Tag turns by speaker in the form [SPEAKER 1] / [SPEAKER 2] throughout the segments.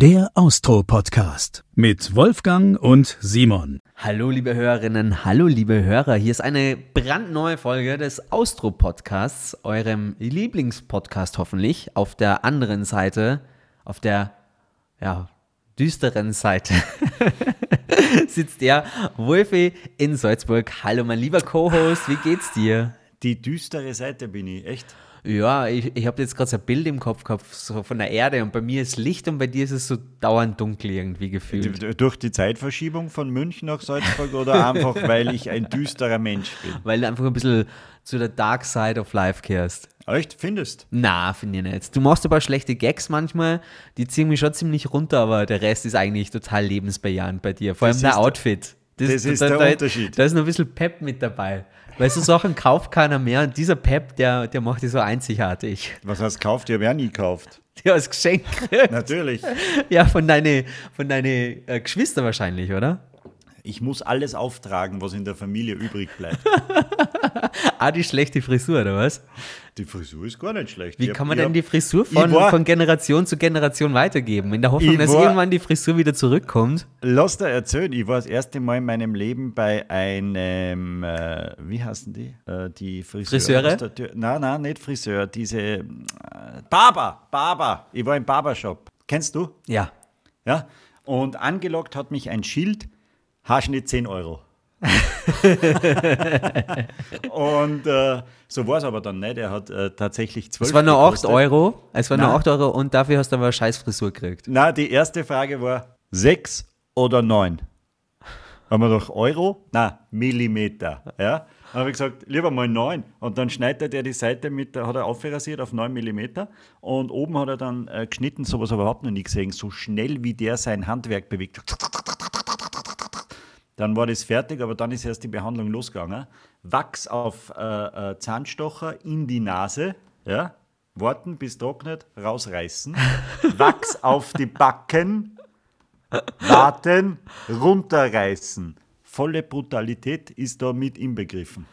[SPEAKER 1] Der Austro-Podcast mit Wolfgang und Simon.
[SPEAKER 2] Hallo liebe Hörerinnen, hallo liebe Hörer. Hier ist eine brandneue Folge des Austro-Podcasts, eurem Lieblingspodcast hoffentlich. Auf der anderen Seite, auf der, ja, düsteren Seite sitzt der Wolfi in Salzburg. Hallo mein lieber Co-Host, wie geht's dir?
[SPEAKER 3] Die düstere Seite bin ich, echt?
[SPEAKER 2] Ja, ich, ich habe jetzt gerade so ein Bild im Kopf gehabt, so von der Erde und bei mir ist Licht und bei dir ist es so dauernd dunkel irgendwie gefühlt.
[SPEAKER 3] D- Durch die Zeitverschiebung von München nach Salzburg oder einfach, weil ich ein düsterer Mensch bin?
[SPEAKER 2] Weil du einfach ein bisschen zu der Dark Side of Life kehrst.
[SPEAKER 3] Echt? Findest?
[SPEAKER 2] Na, finde ich nicht. Du machst aber schlechte Gags manchmal, die ziehen mich schon ziemlich runter, aber der Rest ist eigentlich total lebensbejahend bei dir. Vor allem
[SPEAKER 3] Das
[SPEAKER 2] der
[SPEAKER 3] ist der-
[SPEAKER 2] Outfit.
[SPEAKER 3] das ist der Unterschied.
[SPEAKER 2] Da ist noch ein bisschen Pep mit dabei. Weil so Sachen kauft keiner mehr und dieser Pep, der, der macht dich so einzigartig.
[SPEAKER 3] Was hast du gekauft? Ich habe ja nie gekauft.
[SPEAKER 2] Der als Geschenk gekriegt.
[SPEAKER 3] Natürlich.
[SPEAKER 2] Ja, von deinen von deine, äh, Geschwister wahrscheinlich, oder?
[SPEAKER 3] Ich muss alles auftragen, was in der Familie übrig bleibt.
[SPEAKER 2] Ah, die schlechte Frisur, oder was?
[SPEAKER 3] Die Frisur ist gar nicht schlecht.
[SPEAKER 2] Wie
[SPEAKER 3] hab-
[SPEAKER 2] kann man denn
[SPEAKER 3] hab-
[SPEAKER 2] die Frisur von,
[SPEAKER 3] war-
[SPEAKER 2] von Generation zu Generation weitergeben? In der Hoffnung, dass
[SPEAKER 3] war-
[SPEAKER 2] irgendwann die Frisur wieder zurückkommt.
[SPEAKER 3] Lass dir erzählen, ich war das erste Mal in meinem Leben bei einem, äh, wie heißen die? Äh, die Friseure.
[SPEAKER 2] Friseure?
[SPEAKER 3] Nein, nein, nicht Friseur, diese äh, Barber, Barber. Ich war im Barbershop. Kennst du?
[SPEAKER 2] Ja.
[SPEAKER 3] Ja. Und angelockt hat mich ein Schild, Haarschnitt 10 Euro. Und äh, so war es aber dann nicht. Er hat äh, tatsächlich 12
[SPEAKER 2] Es waren nur 8
[SPEAKER 3] gekostet.
[SPEAKER 2] Euro. Es waren nur
[SPEAKER 3] Nein.
[SPEAKER 2] 8 Euro und dafür hast du aber eine scheiß Frisur gekriegt.
[SPEAKER 3] Na, die erste Frage war 6 oder 9? Haben wir doch Euro? Na, Millimeter. Ja? Dann habe ich gesagt, lieber mal 9. Und dann schneidet er die Seite mit, hat er aufrasiert auf 9 Millimeter. Und oben hat er dann äh, geschnitten, sowas habe ich überhaupt noch nie gesehen, so schnell wie der sein Handwerk bewegt. Dann war das fertig, aber dann ist erst die Behandlung losgegangen. Wachs auf äh, äh, Zahnstocher in die Nase, ja? warten bis trocknet, rausreißen. Wachs auf die Backen, warten, runterreißen. Volle Brutalität ist da mit inbegriffen.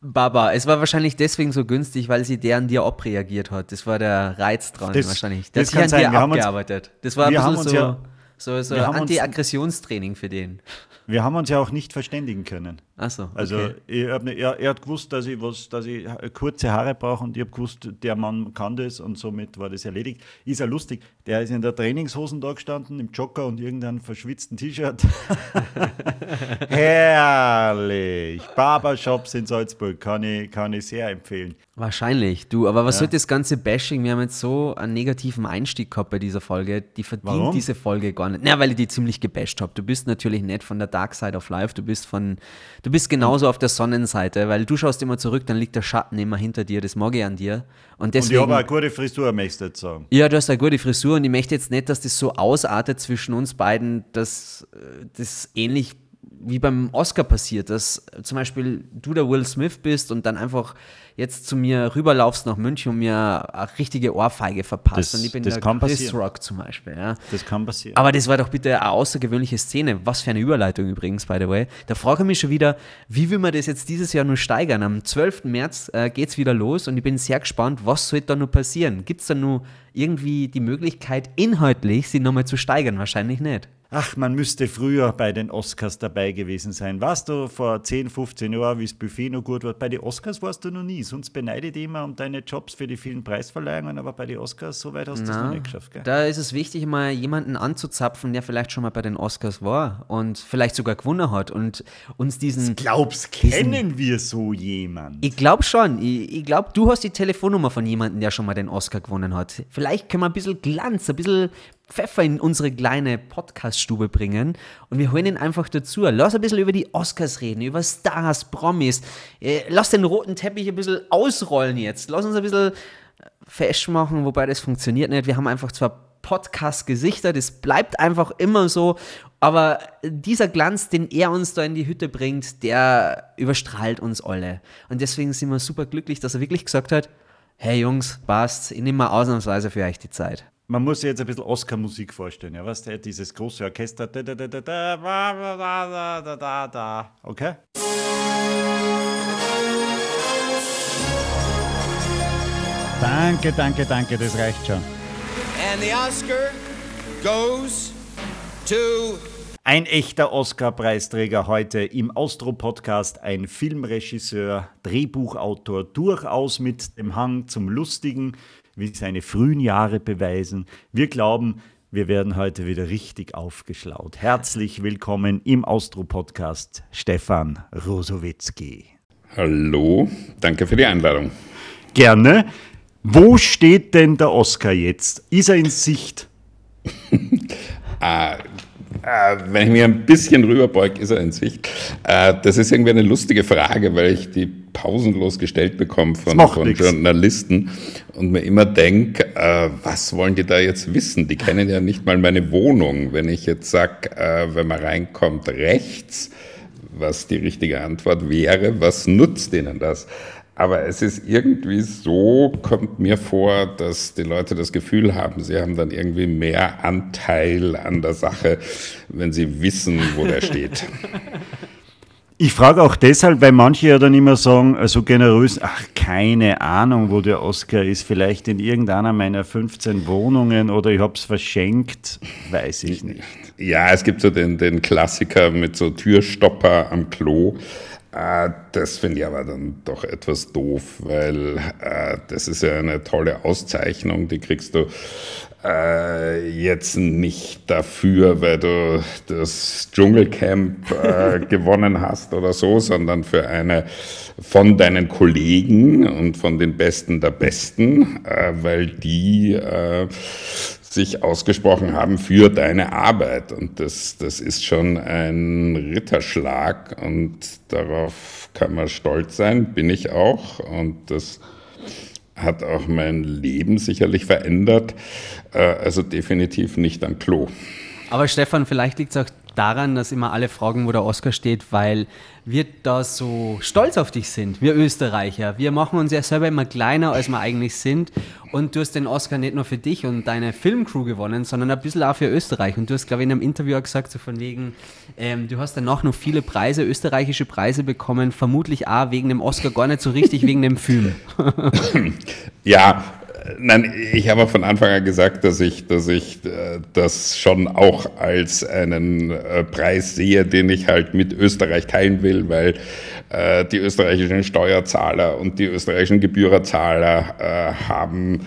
[SPEAKER 2] Baba, es war wahrscheinlich deswegen so günstig, weil sie der an dir abreagiert hat. Das war der Reiz dran
[SPEAKER 3] Das-
[SPEAKER 2] wahrscheinlich.
[SPEAKER 3] Das
[SPEAKER 2] sich
[SPEAKER 3] kann
[SPEAKER 2] an
[SPEAKER 3] sein. Wir haben uns-
[SPEAKER 2] abgearbeitet. das war
[SPEAKER 3] wir haben uns
[SPEAKER 2] so,
[SPEAKER 3] ja-
[SPEAKER 2] so, so Anti-Aggressionstraining für den.
[SPEAKER 3] Wir haben uns ja auch nicht verständigen können.
[SPEAKER 2] Achso, okay.
[SPEAKER 3] Also ich hab nicht, er, er hat gewusst, dass ich, was, dass ich kurze Haare brauche und ich habe gewusst, der Mann kann das und somit war das erledigt. Ist ja lustig, der ist in der Trainingshosen da gestanden, im Jogger und irgendeinem verschwitzten T-Shirt. Herrlich! Barbershops in Salzburg kann ich, kann ich sehr empfehlen.
[SPEAKER 2] Wahrscheinlich, du, aber was soll das ganze Bashing? Wir haben jetzt so einen negativen Einstieg gehabt bei dieser Folge. Die verdient
[SPEAKER 3] Warum?
[SPEAKER 2] diese Folge gar nicht. Na, weil ich die ziemlich gebasht habe. Du bist natürlich nicht von der Dark Side of Life, du bist von, du bist genauso auf der Sonnenseite, weil du schaust immer zurück, dann liegt der Schatten immer hinter dir, das mag ich an dir. Und
[SPEAKER 3] Und ich
[SPEAKER 2] deswegen.
[SPEAKER 3] habe eine gute Frisur, möchte ich jetzt sagen.
[SPEAKER 2] Ja, du hast eine gute Frisur und ich möchte jetzt nicht, dass das so ausartet zwischen uns beiden, dass äh, das ähnlich wie beim Oscar passiert, dass zum Beispiel du der Will Smith bist und dann einfach jetzt zu mir rüberlaufst nach München und mir eine richtige Ohrfeige verpasst.
[SPEAKER 3] Das-
[SPEAKER 2] und ich bin
[SPEAKER 3] das
[SPEAKER 2] der
[SPEAKER 3] kann
[SPEAKER 2] Chris
[SPEAKER 3] passieren.
[SPEAKER 2] Rock zum Beispiel. Ja.
[SPEAKER 3] Das kann passieren.
[SPEAKER 2] Aber das war doch bitte eine außergewöhnliche Szene. Was für eine Überleitung übrigens, by the way. Da frage ich mich schon wieder, wie will man das jetzt dieses Jahr nur steigern? Am 12. März äh, geht es wieder los und ich bin sehr gespannt, was soll da nur passieren? Gibt es da nur irgendwie die Möglichkeit, inhaltlich sie nochmal zu steigern? Wahrscheinlich nicht.
[SPEAKER 3] Ach, man müsste früher bei den Oscars dabei gewesen sein. Warst du vor 10, 15 Jahren, wie das Buffet noch gut war? Bei den Oscars warst du noch nie. Sonst beneide ich dich immer um deine Jobs für die vielen Preisverleihungen, aber bei den Oscars, so weit hast du es noch nicht geschafft. Gell?
[SPEAKER 2] Da ist es wichtig, mal jemanden anzuzapfen, der vielleicht schon mal bei den Oscars war und vielleicht sogar gewonnen hat und uns diesen.
[SPEAKER 3] Glaubst, kennen wir so jemanden?
[SPEAKER 2] Ich glaube schon. Ich, ich glaube, du hast die Telefonnummer von jemandem, der schon mal den Oscar gewonnen hat. Vielleicht können wir ein bisschen Glanz, ein bisschen Pfeffer in unsere kleine Podcast-Stube bringen und wir holen ihn einfach dazu. Lass ein bisschen über die Oscars reden, über Stars, Promis. Äh, Lass den roten Teppich ein bisschen ausrollen jetzt. Lass uns ein bisschen fesch machen, wobei das funktioniert nicht. Wir haben einfach zwar Podcast-Gesichter, das bleibt einfach immer so, aber dieser Glanz, den er uns da in die Hütte bringt, der überstrahlt uns alle. Und deswegen sind wir super glücklich, dass er wirklich gesagt hat, hey Jungs, passt, ich nehme mal ausnahmsweise für euch die Zeit.
[SPEAKER 3] Man muss sich jetzt ein bisschen Oscar-Musik vorstellen. Ja, weißt du, dieses große Orchester. Da, da, da, da, da, da, da, da, da, da. Okay? Danke, danke, danke, das reicht schon.
[SPEAKER 4] And the Oscar
[SPEAKER 3] goes to ein echter Oscar-Preisträger heute im Austro-Podcast, ein Filmregisseur, Drehbuchautor, durchaus mit dem Hang zum Lustigen, wie seine frühen Jahre beweisen. Wir glauben, wir werden heute wieder richtig aufgeschlaut. Herzlich willkommen im Austro-Podcast, Stefan Rosowitzki.
[SPEAKER 4] Hallo, danke für die Einladung.
[SPEAKER 3] Gerne. Wo steht denn der Oscar jetzt? Ist er in Sicht?
[SPEAKER 4] ah, äh, wenn ich mir ein bisschen rüberbeuge, ist er in Sicht. Äh, das ist irgendwie eine lustige Frage, weil ich die pausenlos gestellt bekomme von, von Journalisten und mir immer denke, äh, was wollen die da jetzt wissen? Die kennen ja nicht mal meine Wohnung. Wenn ich jetzt sage, äh, wenn man reinkommt rechts, was die richtige Antwort wäre, was nutzt ihnen das? Aber es ist irgendwie so, kommt mir vor, dass die Leute das Gefühl haben, sie haben dann irgendwie mehr Anteil an der Sache, wenn sie wissen, wo der steht.
[SPEAKER 3] Ich frage auch deshalb, weil manche ja dann immer sagen, also generös, ach, keine Ahnung, wo der Oscar ist, vielleicht in irgendeiner meiner 15 Wohnungen oder ich habe es verschenkt, weiß ich nicht.
[SPEAKER 4] Ja, es gibt so den, den Klassiker mit so Türstopper am Klo. Äh, das finde ich aber dann doch etwas doof, weil äh, das ist ja eine tolle Auszeichnung, die kriegst du äh, jetzt nicht dafür, weil du das Dschungelcamp äh, gewonnen hast oder so, sondern für eine von deinen Kollegen und von den Besten der Besten, äh, weil die äh, sich ausgesprochen haben für deine Arbeit. Und das, das ist schon ein Ritterschlag und darauf kann man stolz sein, bin ich auch. Und das hat auch mein Leben sicherlich verändert. Äh, also definitiv nicht am Klo.
[SPEAKER 2] Aber Stefan, vielleicht liegt es auch daran, dass immer alle fragen, wo der Oscar steht, weil wir da so stolz auf dich sind, wir Österreicher. Wir machen uns ja selber immer kleiner, als wir eigentlich sind. Und du hast den Oscar nicht nur für dich und deine Filmcrew gewonnen, sondern ein bisschen auch für Österreich. Und du hast, glaube ich, in einem Interview auch gesagt, so von wegen, ähm, du hast danach noch viele Preise, österreichische Preise bekommen, vermutlich auch wegen dem Oscar, gar nicht so richtig wegen dem Film.
[SPEAKER 4] ja, Nein, ich habe von Anfang an gesagt, dass ich, dass ich äh, das schon auch als einen äh, Preis sehe, den ich halt mit Österreich teilen will, weil äh, die österreichischen Steuerzahler und die österreichischen Gebührerzahler äh, haben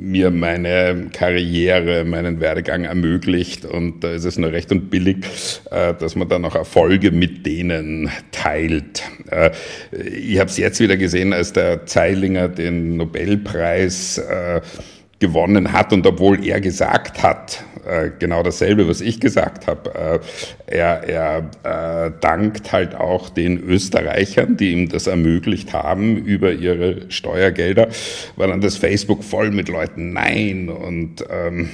[SPEAKER 4] mir meine Karriere, meinen Werdegang ermöglicht und da ist es nur recht und billig, äh, dass man dann auch Erfolge mit denen teilt. Äh, ich habe es jetzt wieder gesehen, als der Zeilinger den Nobelpreis äh, gewonnen hat und obwohl er gesagt hat, äh, genau dasselbe, was ich gesagt habe, äh, er, er äh, dankt halt auch den Österreichern, die ihm das ermöglicht haben über ihre Steuergelder, war dann das Facebook voll mit Leuten Nein und ähm,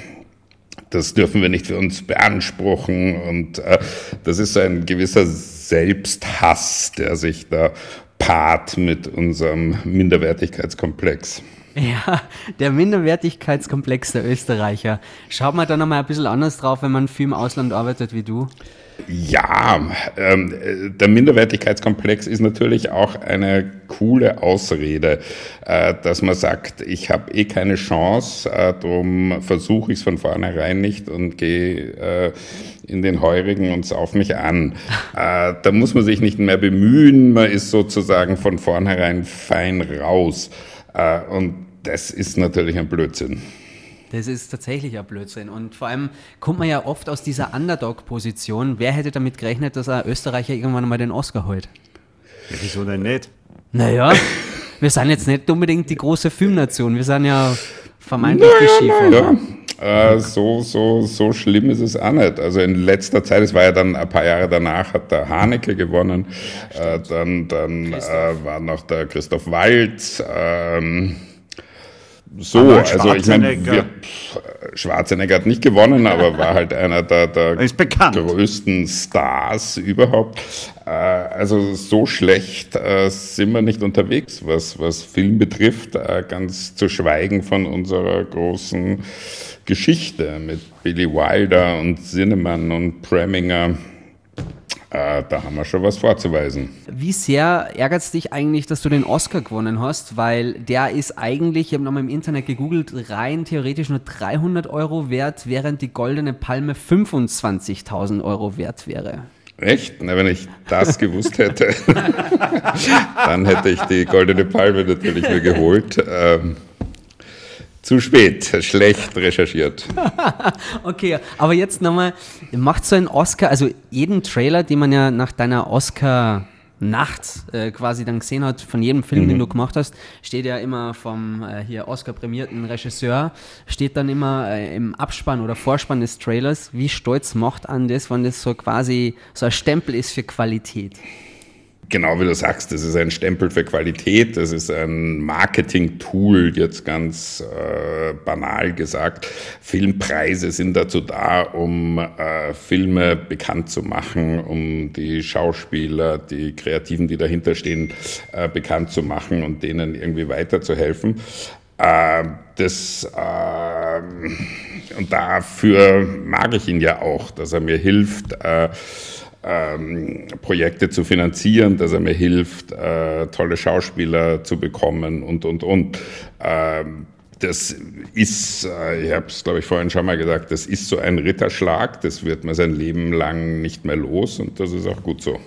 [SPEAKER 4] das dürfen wir nicht für uns beanspruchen und äh, das ist ein gewisser Selbsthass, der sich da paart mit unserem Minderwertigkeitskomplex.
[SPEAKER 2] Ja, der Minderwertigkeitskomplex der Österreicher. Schaut man da nochmal ein bisschen anders drauf, wenn man viel im Ausland arbeitet wie du?
[SPEAKER 4] Ja, ähm, der Minderwertigkeitskomplex ist natürlich auch eine coole Ausrede, äh, dass man sagt, ich habe eh keine Chance, äh, darum versuche ich es von vornherein nicht und gehe äh, in den Heurigen und sauf mich an. Äh, da muss man sich nicht mehr bemühen, man ist sozusagen von vornherein fein raus. Äh, und das ist natürlich ein Blödsinn.
[SPEAKER 2] Das ist tatsächlich ein Blödsinn. Und vor allem kommt man ja oft aus dieser Underdog-Position. Wer hätte damit gerechnet, dass ein Österreicher irgendwann mal den Oscar holt?
[SPEAKER 3] Ja, wieso denn nicht?
[SPEAKER 2] Naja, wir sind jetzt nicht unbedingt die große Filmnation. Wir sind ja vermeintlich naja, die Skifahrer.
[SPEAKER 4] Ja. Äh, so, so, so schlimm ist es auch nicht. Also in letzter Zeit, es war ja dann ein paar Jahre danach, hat der Haneke gewonnen. Ja, äh, dann dann äh, war noch der Christoph Waltz. Ähm, so, also ich meine, Schwarzenegger hat nicht gewonnen, aber war halt einer der, der größten Stars überhaupt. Äh, also so schlecht äh, sind wir nicht unterwegs, was, was Film betrifft, äh, ganz zu schweigen von unserer großen Geschichte mit Billy Wilder und Zinnemann und Preminger. äh, da haben wir schon was vorzuweisen.
[SPEAKER 2] Wie sehr ärgert es dich eigentlich, dass du den Oscar gewonnen hast? Weil der ist eigentlich, ich habe nochmal im Internet gegoogelt, rein theoretisch nur 300 Euro wert, während die Goldene Palme 25.000 Euro wert wäre.
[SPEAKER 4] Echt? Na, wenn ich das gewusst hätte, dann hätte ich die Goldene Palme natürlich mir geholt. Ähm, zu spät, schlecht recherchiert.
[SPEAKER 2] okay, aber jetzt nochmal, macht so ein Oscar, also jeden Trailer, den man ja nach deiner Oscar Nacht äh, quasi dann gesehen hat, von jedem Film, mhm. den du gemacht hast, steht ja immer vom äh, hier Oscar-prämierten Regisseur, steht dann immer äh, im Abspann oder Vorspann des Trailers, wie stolz macht an das, wenn das so quasi so ein Stempel ist für Qualität
[SPEAKER 4] genau wie du sagst, das ist ein Stempel für Qualität, das ist ein Marketing-Tool, jetzt ganz äh, banal gesagt. Filmpreise sind dazu da, um äh, Filme bekannt zu machen, um die Schauspieler, die Kreativen, die dahinter stehen, äh, bekannt zu machen und denen irgendwie weiterzuhelfen. Äh, das, äh, und dafür mag ich ihn ja auch, dass er mir hilft, äh, ähm, Projekte zu finanzieren, dass er mir hilft, äh, tolle Schauspieler zu bekommen und, und, und. Ähm, das ist, äh, ich habe es glaube ich vorhin schon mal gesagt, das ist so ein Ritterschlag, das wird man sein Leben lang nicht mehr los und das ist auch gut so.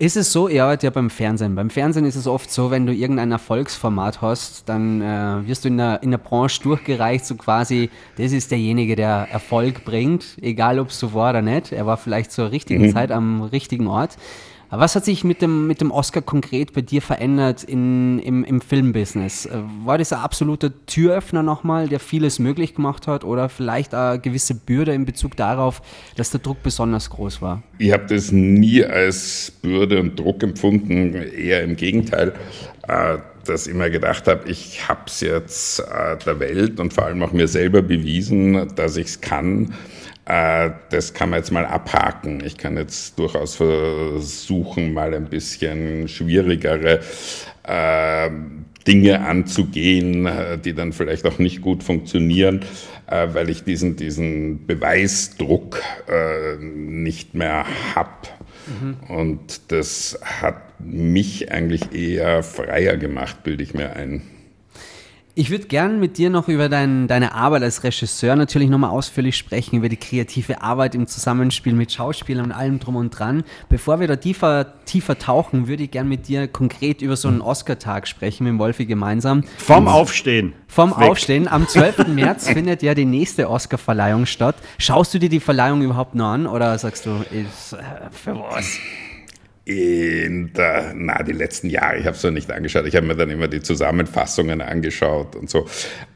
[SPEAKER 2] Ist es so, ihr arbeitet ja beim Fernsehen. Beim Fernsehen ist es oft so, wenn du irgendein Erfolgsformat hast, dann äh, wirst du in der, in der Branche durchgereicht, so quasi, das ist derjenige, der Erfolg bringt, egal ob es so war oder nicht. Er war vielleicht zur richtigen mhm. Zeit am richtigen Ort. Was hat sich mit dem, mit dem Oscar konkret bei dir verändert in, im, im Filmbusiness? Äh, war das ein absoluter Türöffner nochmal, der vieles möglich gemacht hat oder vielleicht eine gewisse Bürde in Bezug darauf, dass der Druck besonders groß war?
[SPEAKER 4] Ich habe das nie als Bürde und Druck empfunden, eher im Gegenteil. Äh, dass ich mir gedacht habe, ich habe es jetzt äh, der Welt und vor allem auch mir selber bewiesen, dass ich es kann das kann man jetzt mal abhaken. Ich kann jetzt durchaus versuchen, mal ein bisschen schwierigere äh, Dinge anzugehen, äh, die dann vielleicht auch nicht gut funktionieren, äh, weil ich diesen, diesen Beweisdruck äh, nicht mehr habe. Mhm. Und das hat mich eigentlich eher freier gemacht, bilde ich mir ein.
[SPEAKER 2] Ich würde gern mit dir noch über dein, deine Arbeit als Regisseur natürlich nochmal ausführlich sprechen, über die kreative Arbeit im Zusammenspiel mit Schauspielern und allem drum und dran. Bevor wir da tiefer, tiefer tauchen, würde ich gern mit dir konkret über so einen Oscar-Tag sprechen, mit Wolfi gemeinsam.
[SPEAKER 3] Vom Aufstehen.
[SPEAKER 2] Vom Weg. Aufstehen. Am 12. März findet ja die nächste Oscar-Verleihung statt. Schaust du dir die Verleihung überhaupt noch an oder sagst du, ist, äh, für was?
[SPEAKER 4] In der, na, die letzten Jahre, ich habe es noch nicht angeschaut, ich habe mir dann immer die Zusammenfassungen angeschaut und so,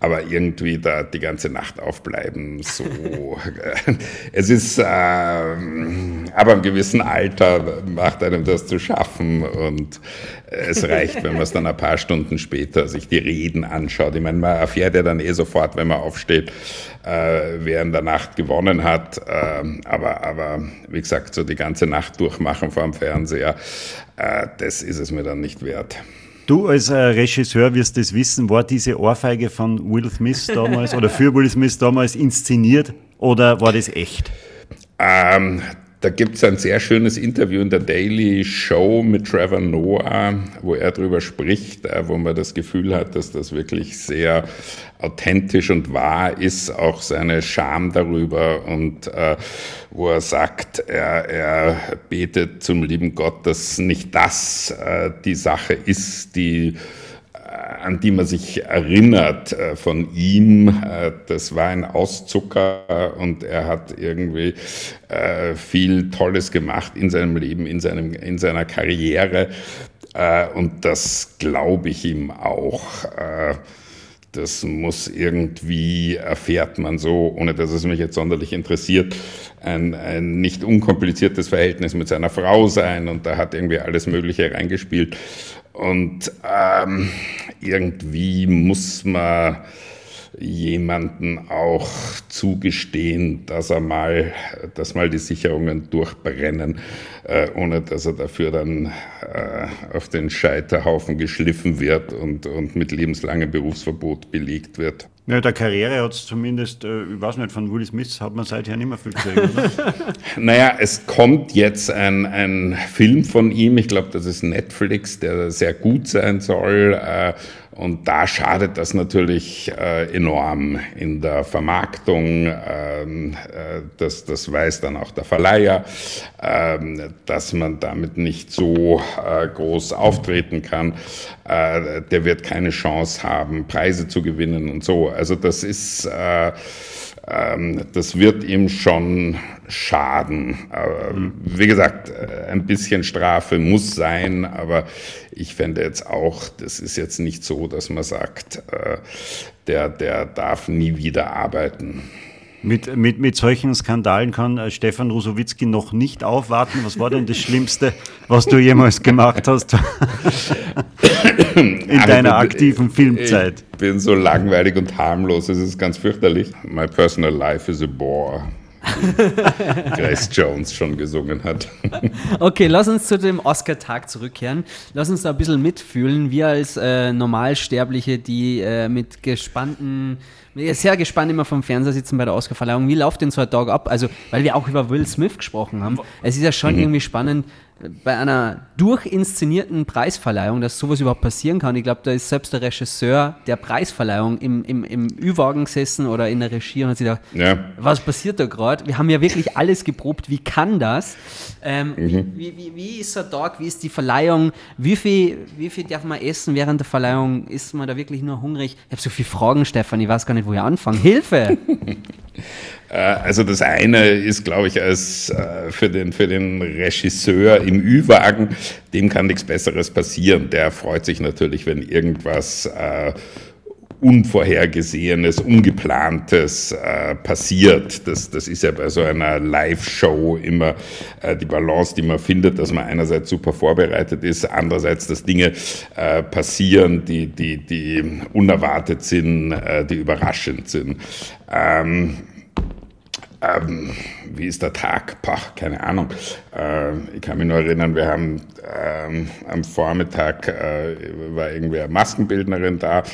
[SPEAKER 4] aber irgendwie da die ganze Nacht aufbleiben, so, es ist, äh, aber im gewissen Alter macht einem das zu schaffen und es reicht, wenn man es dann ein paar Stunden später sich die Reden anschaut. Ich meine, man erfährt ja dann eh sofort, wenn man aufsteht, äh, wer in der Nacht gewonnen hat. Äh, aber, aber wie gesagt, so die ganze Nacht durchmachen vor dem Fernseher, äh, das ist es mir dann nicht wert.
[SPEAKER 3] Du als äh, Regisseur wirst es wissen, war diese Ohrfeige von Will Smith damals oder für Will Smith damals inszeniert oder war das echt?
[SPEAKER 4] Ähm, da gibt es ein sehr schönes Interview in der Daily Show mit Trevor Noah, wo er darüber spricht, äh, wo man das Gefühl hat, dass das wirklich sehr authentisch und wahr ist, auch seine Scham darüber und äh, wo er sagt, er, er betet zum lieben Gott, dass nicht das äh, die Sache ist, die an die man sich erinnert äh, von ihm. Äh, das war ein Auszucker und er hat irgendwie äh, viel Tolles gemacht in seinem Leben, in, seinem, in seiner Karriere. Und das glaube ich ihm auch. Das muss irgendwie, erfährt man so, ohne dass es mich jetzt sonderlich interessiert, ein, ein nicht unkompliziertes Verhältnis mit seiner Frau sein und da hat irgendwie alles Mögliche reingespielt. Und ähm, irgendwie muss man jemanden auch zugestehen, dass er mal, dass mal die Sicherungen durchbrennen, äh, ohne dass er dafür dann äh, auf den Scheiterhaufen geschliffen wird und, und mit lebenslangem Berufsverbot belegt wird.
[SPEAKER 3] Ja, der Karriere hat es zumindest, äh, ich weiß nicht, von Will Smith hat man seither nicht mehr viel gesehen, oder?
[SPEAKER 4] naja, es kommt jetzt ein, ein Film von ihm, ich glaube, das ist Netflix, der sehr gut sein soll. Äh, und da schadet das natürlich äh, enorm in der Vermarktung. Ähm, äh, das, das weiß dann auch der Verleiher, ähm, dass man damit nicht so äh, groß auftreten kann. Äh, der wird keine Chance haben, Preise zu gewinnen und so. Also das ist äh, das wird ihm schon schaden. Aber wie gesagt, äh, ein bisschen Strafe muss sein, aber ich fände jetzt auch, das ist jetzt nicht so, dass man sagt, äh, der, der darf nie wieder arbeiten.
[SPEAKER 3] Mit, mit, mit solchen Skandalen kann äh, Stefan Rusowitzki noch nicht aufwarten. Was war denn das Schlimmste, was du jemals gemacht hast in deiner aktiven Filmzeit?
[SPEAKER 4] Ich bin so langweilig und harmlos, es ist ganz fürchterlich. My personal life is a bore. Grace Jones schon gesungen hat.
[SPEAKER 2] Okay, lass uns zu dem Oscar-Tag zurückkehren. Lass uns da ein bisschen mitfühlen. Wir als äh, Normalsterbliche, die äh, mit gespannten, sehr gespannt immer vom Fernseher sitzen bei der Oscar-Verleihung. Wie läuft denn so ein Tag ab? Also, weil wir auch über Will Smith gesprochen haben. Es ist ja schon mhm. irgendwie spannend, bei einer durchinszenierten Preisverleihung, dass sowas überhaupt passieren kann. Ich glaube, da ist selbst der Regisseur der Preisverleihung im, im, im Ü-Wagen gesessen oder in der Regie und hat sich gedacht, ja. was passiert da gerade? Wir haben ja wirklich alles geprobt. Wie kann das? Ähm, mhm. wie, wie, wie, ist der Tag? Wie ist die Verleihung? Wie viel, wie viel darf man essen während der Verleihung? Ist man da wirklich nur hungrig? Ich habe so viele Fragen, Stefan. Ich weiß gar nicht, wo ich anfange. Hilfe!
[SPEAKER 4] Äh, also das eine ist, glaube ich, als äh, für den, für den Regisseur im Ü-Wagen, dem kann nichts Besseres passieren. Der freut sich natürlich, wenn irgendwas äh, Unvorhergesehenes, Ungeplantes äh, passiert. Das, das ist ja bei so einer Live-Show immer äh, die Balance, die man findet, dass man einerseits super vorbereitet ist, andererseits, dass Dinge äh, passieren, die, die, die unerwartet sind, äh, die überraschend sind. Ähm, ähm, wie ist der Tag? Pach, keine Ahnung. Äh, ich kann mich nur erinnern, wir haben ähm, am Vormittag äh, war irgendwie eine Maskenbildnerin da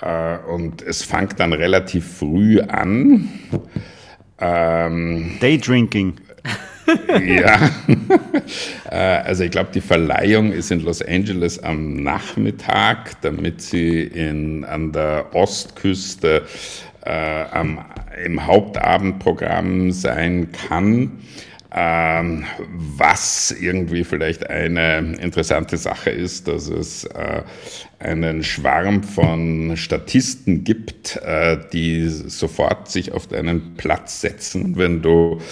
[SPEAKER 4] und es fängt dann relativ früh an.
[SPEAKER 3] Ähm, Daydrinking.
[SPEAKER 4] ja, äh, also ich glaube, die Verleihung ist in Los Angeles am Nachmittag, damit sie in, an der Ostküste äh, am, im Hauptabendprogramm sein kann. Ähm, was irgendwie vielleicht eine interessante Sache ist, dass es äh, einen Schwarm von Statisten gibt, äh, die sofort sich auf deinen Platz setzen, wenn du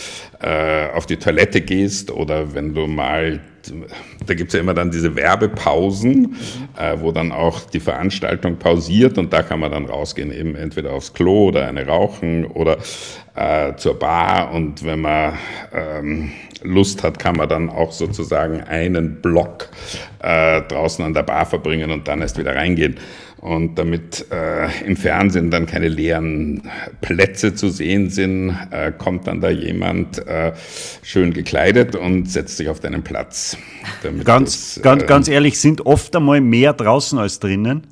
[SPEAKER 4] äh, auf die Toilette gehst oder wenn du mal da gibt es ja immer dann diese Werbepausen, äh, wo dann auch die Veranstaltung pausiert und da kann man dann rausgehen, eben entweder aufs Klo oder eine rauchen oder äh, zur Bar und wenn man ähm, Lust hat, kann man dann auch sozusagen einen Block äh, draußen an der Bar verbringen und dann erst wieder reingehen. Und damit äh, im Fernsehen dann keine leeren Plätze zu sehen sind, äh, kommt dann da jemand äh, schön gekleidet und setzt sich auf deinen Platz.
[SPEAKER 3] Ganz, das, ganz, ganz ehrlich, sind oft einmal mehr draußen als drinnen?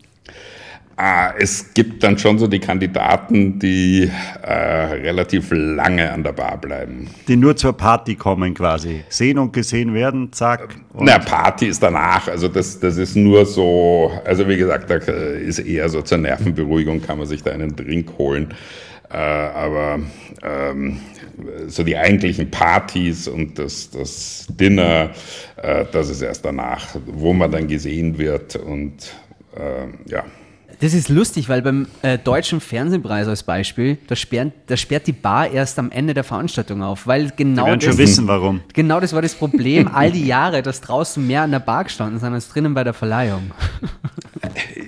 [SPEAKER 4] Ah, es gibt dann schon so die Kandidaten, die äh, relativ lange an der Bar bleiben.
[SPEAKER 3] Die nur zur Party kommen quasi. Sehen und gesehen werden, zack.
[SPEAKER 4] Und Na, Party ist danach. Also das, das ist nur so, also wie gesagt, da ist eher so zur Nervenberuhigung, kann man sich da einen Drink holen. Äh, aber ähm, so die eigentlichen Partys und das, das Dinner, äh, das ist erst danach, wo man dann gesehen wird und äh, ja.
[SPEAKER 2] Das ist lustig, weil beim äh, deutschen Fernsehpreis als Beispiel, da sperrt, da sperrt die Bar erst am Ende der Veranstaltung auf, weil genau
[SPEAKER 3] Wir werden schon wissen, warum.
[SPEAKER 2] Genau das war das Problem all die Jahre, dass draußen mehr an der Bar gestanden sind als drinnen bei der Verleihung.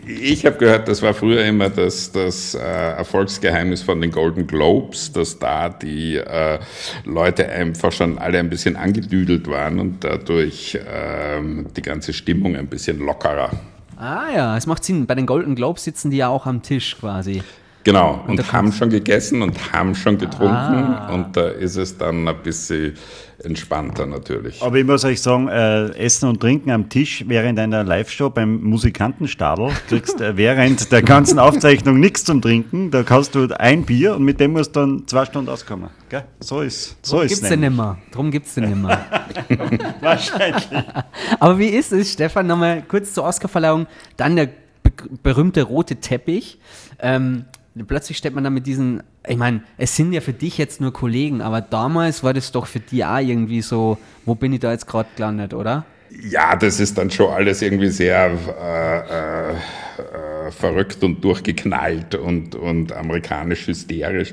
[SPEAKER 4] Ich habe gehört, das war früher immer das, das äh, Erfolgsgeheimnis von den Golden Globes, dass da die äh, Leute einfach schon alle ein bisschen angedüdelt waren und dadurch ähm, die ganze Stimmung ein bisschen lockerer.
[SPEAKER 2] Ah ja, es macht Sinn. Bei den Golden Globes sitzen die ja auch am Tisch quasi.
[SPEAKER 4] Genau, und, und haben schon gegessen und haben schon getrunken ah. und da ist es dann ein bisschen entspannter natürlich.
[SPEAKER 3] Aber ich muss euch sagen, äh, Essen und Trinken am Tisch während einer Live-Show beim Musikantenstadel kriegst äh, während der ganzen Aufzeichnung nichts zum Trinken. Da kannst du ein Bier und mit dem musst du dann zwei Stunden auskommen. Gell? So ist so
[SPEAKER 2] Drum ist gibt's den nimmer. Drum gibt's den nimmer. Wahrscheinlich. Aber wie ist es, Stefan, nochmal kurz zur Oscarverleihung, dann der berühmte rote Teppich. Ähm, plötzlich stellt man dann mit diesen, ich meine, es sind ja für dich jetzt nur Kollegen, aber damals war das doch für die auch irgendwie so, wo bin ich da jetzt gerade gelandet, oder?
[SPEAKER 4] Ja, das ist dann schon alles irgendwie sehr äh, äh, verrückt und durchgeknallt und, und amerikanisch hysterisch.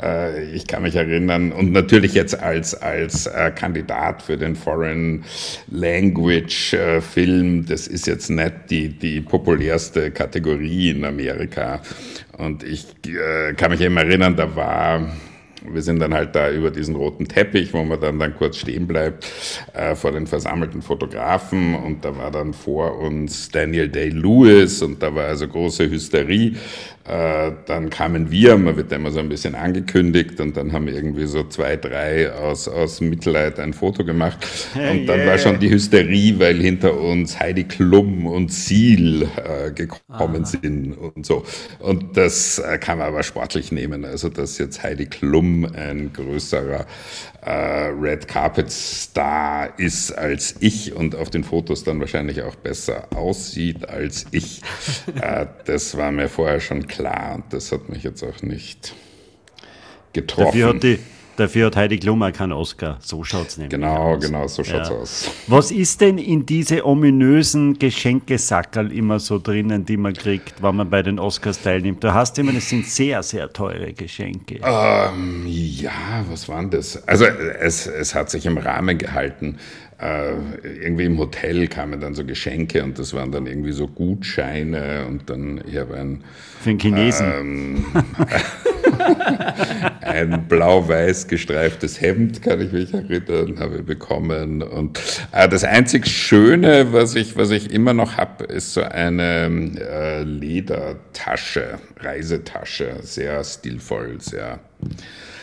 [SPEAKER 4] Äh, ich kann mich erinnern und natürlich jetzt als, als äh, Kandidat für den Foreign Language äh, Film, das ist jetzt nicht die, die populärste Kategorie in Amerika. Und ich äh, kann mich eben erinnern, da war wir sind dann halt da über diesen roten Teppich, wo man dann, dann kurz stehen bleibt, äh, vor den versammelten Fotografen und da war dann vor uns Daniel Day-Lewis und da war also große Hysterie. Äh, dann kamen wir, man wird immer so ein bisschen angekündigt und dann haben irgendwie so zwei, drei aus, aus Mitleid ein Foto gemacht. Und dann yeah. war schon die Hysterie, weil hinter uns Heidi Klum und Seal äh, gekommen ah. sind und so. Und das äh, kann man aber sportlich nehmen. Also, dass jetzt Heidi Klum ein größerer äh, Red Carpet Star ist als ich und auf den Fotos dann wahrscheinlich auch besser aussieht als ich, äh, das war mir vorher schon klar und das hat mich jetzt auch nicht getroffen.
[SPEAKER 3] Dafür hat, die, dafür hat Heidi Klum auch keinen Oscar. So schaut es nämlich
[SPEAKER 4] genau, aus. Genau, genau, so schaut es ja. aus.
[SPEAKER 3] Was ist denn in diese ominösen Geschenkesackerl immer so drinnen, die man kriegt, wenn man bei den Oscars teilnimmt? Du hast immer, das sind sehr, sehr teure Geschenke.
[SPEAKER 4] Ähm, ja, was waren das? Also es, es hat sich im Rahmen gehalten äh, irgendwie im Hotel kamen dann so Geschenke und das waren dann irgendwie so Gutscheine und dann, ich habe ein.
[SPEAKER 3] Für den Chinesen. Ähm,
[SPEAKER 4] ein blau-weiß gestreiftes Hemd, kann ich mich erinnern, habe ich bekommen. Und äh, das einzig Schöne, was ich, was ich immer noch habe, ist so eine äh, Ledertasche, Reisetasche, sehr stilvoll, sehr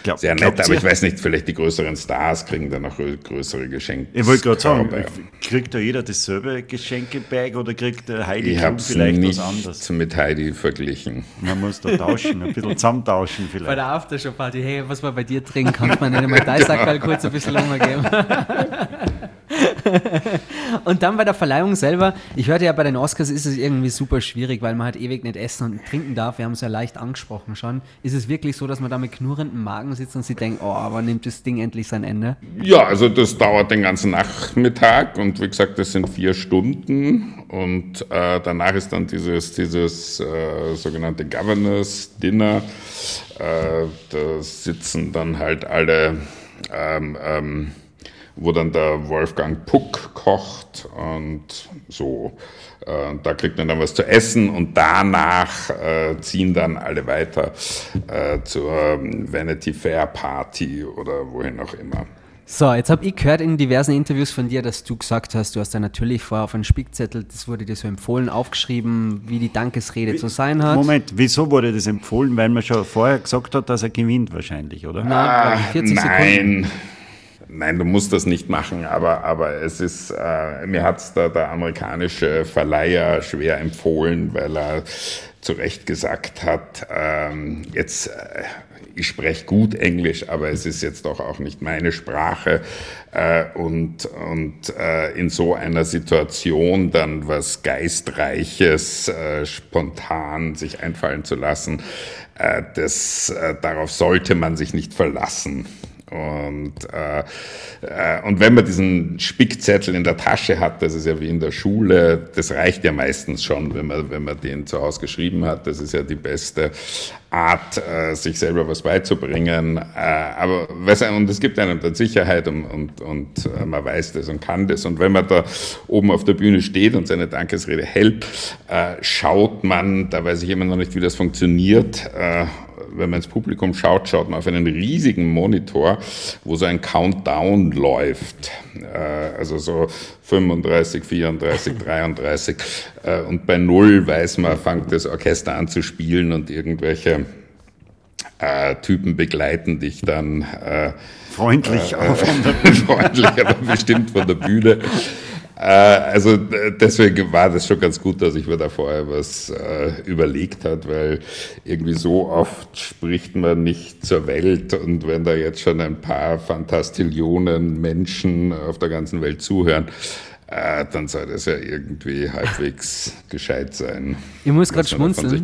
[SPEAKER 4] Glaub, Sehr nett, aber ich weiß nicht, vielleicht die größeren Stars kriegen dann noch größere Geschenke.
[SPEAKER 3] Ich wollte gerade sagen, kriegt da jeder dasselbe Geschenkebag oder kriegt der Heidi
[SPEAKER 4] ich vielleicht nicht was anderes? mit Heidi verglichen.
[SPEAKER 3] Man muss da tauschen, ein bisschen zusammentauschen vielleicht.
[SPEAKER 2] Bei der Aftershow-Party, hey, was wir bei dir trinken, kannst du mir nicht mal dein Sackerl kurz ein bisschen länger geben. und dann bei der Verleihung selber, ich hörte ja bei den Oscars ist es irgendwie super schwierig, weil man halt ewig nicht essen und trinken darf. Wir haben es ja leicht angesprochen schon. Ist es wirklich so, dass man da mit knurrendem Magen sitzt und sich denkt, oh, aber nimmt das Ding endlich sein Ende?
[SPEAKER 4] Ja, also das dauert den ganzen Nachmittag und wie gesagt, das sind vier Stunden und äh, danach ist dann dieses, dieses äh, sogenannte Governors Dinner. Äh, da sitzen dann halt alle ähm, ähm, wo dann der Wolfgang Puck kocht und so. Äh, da kriegt man dann was zu essen und danach äh, ziehen dann alle weiter äh, zur ähm, Vanity Fair Party oder wohin auch immer.
[SPEAKER 2] So, jetzt habe ich gehört in diversen Interviews von dir, dass du gesagt hast, du hast da natürlich vorher auf einen Spickzettel, das wurde dir so empfohlen, aufgeschrieben, wie die Dankesrede wie, zu sein hat.
[SPEAKER 3] Moment, wieso wurde das empfohlen? Weil man schon vorher gesagt hat, dass er gewinnt wahrscheinlich, oder?
[SPEAKER 4] Na, 40 ah, nein. Sekunden. Nein, du musst das nicht machen, aber, aber es ist, äh, mir hat es der, amerikanische Verleiher schwer empfohlen, weil er zu Recht gesagt hat, ähm, jetzt, äh, ich spreche gut Englisch, aber es ist jetzt doch auch nicht meine Sprache. Äh, und und äh, in so einer Situation dann was Geistreiches äh, spontan sich einfallen zu lassen, äh, das, äh, darauf sollte man sich nicht verlassen. Und, äh, äh, und wenn man diesen Spickzettel in der Tasche hat, das ist ja wie in der Schule, das reicht ja meistens schon, wenn man, wenn man den zu Hause geschrieben hat. Das ist ja die beste Art, äh, sich selber was beizubringen. Äh, aber du, und es gibt einem dann Sicherheit und, und, und äh, man weiß das und kann das. Und wenn man da oben auf der Bühne steht und seine Dankesrede hält, äh, schaut man, da weiß ich immer noch nicht, wie das funktioniert, äh, wenn man ins Publikum schaut, schaut man auf einen riesigen Monitor, wo so ein Countdown läuft. Äh, also so 35, 34, 33. und bei Null weiß man, fängt das Orchester an zu spielen und irgendwelche äh, Typen begleiten dich dann äh,
[SPEAKER 3] Freundlich,
[SPEAKER 4] äh, freundlich, aber bestimmt von der Bühne. Äh, also deswegen war das schon ganz gut, dass ich mir da vorher was äh, überlegt hat, weil irgendwie so oft spricht man nicht zur Welt und wenn da jetzt schon ein paar Fantastillionen Menschen auf der ganzen Welt zuhören, äh, dann soll das ja irgendwie halbwegs gescheit sein.
[SPEAKER 2] Ich muss gerade schmunzeln.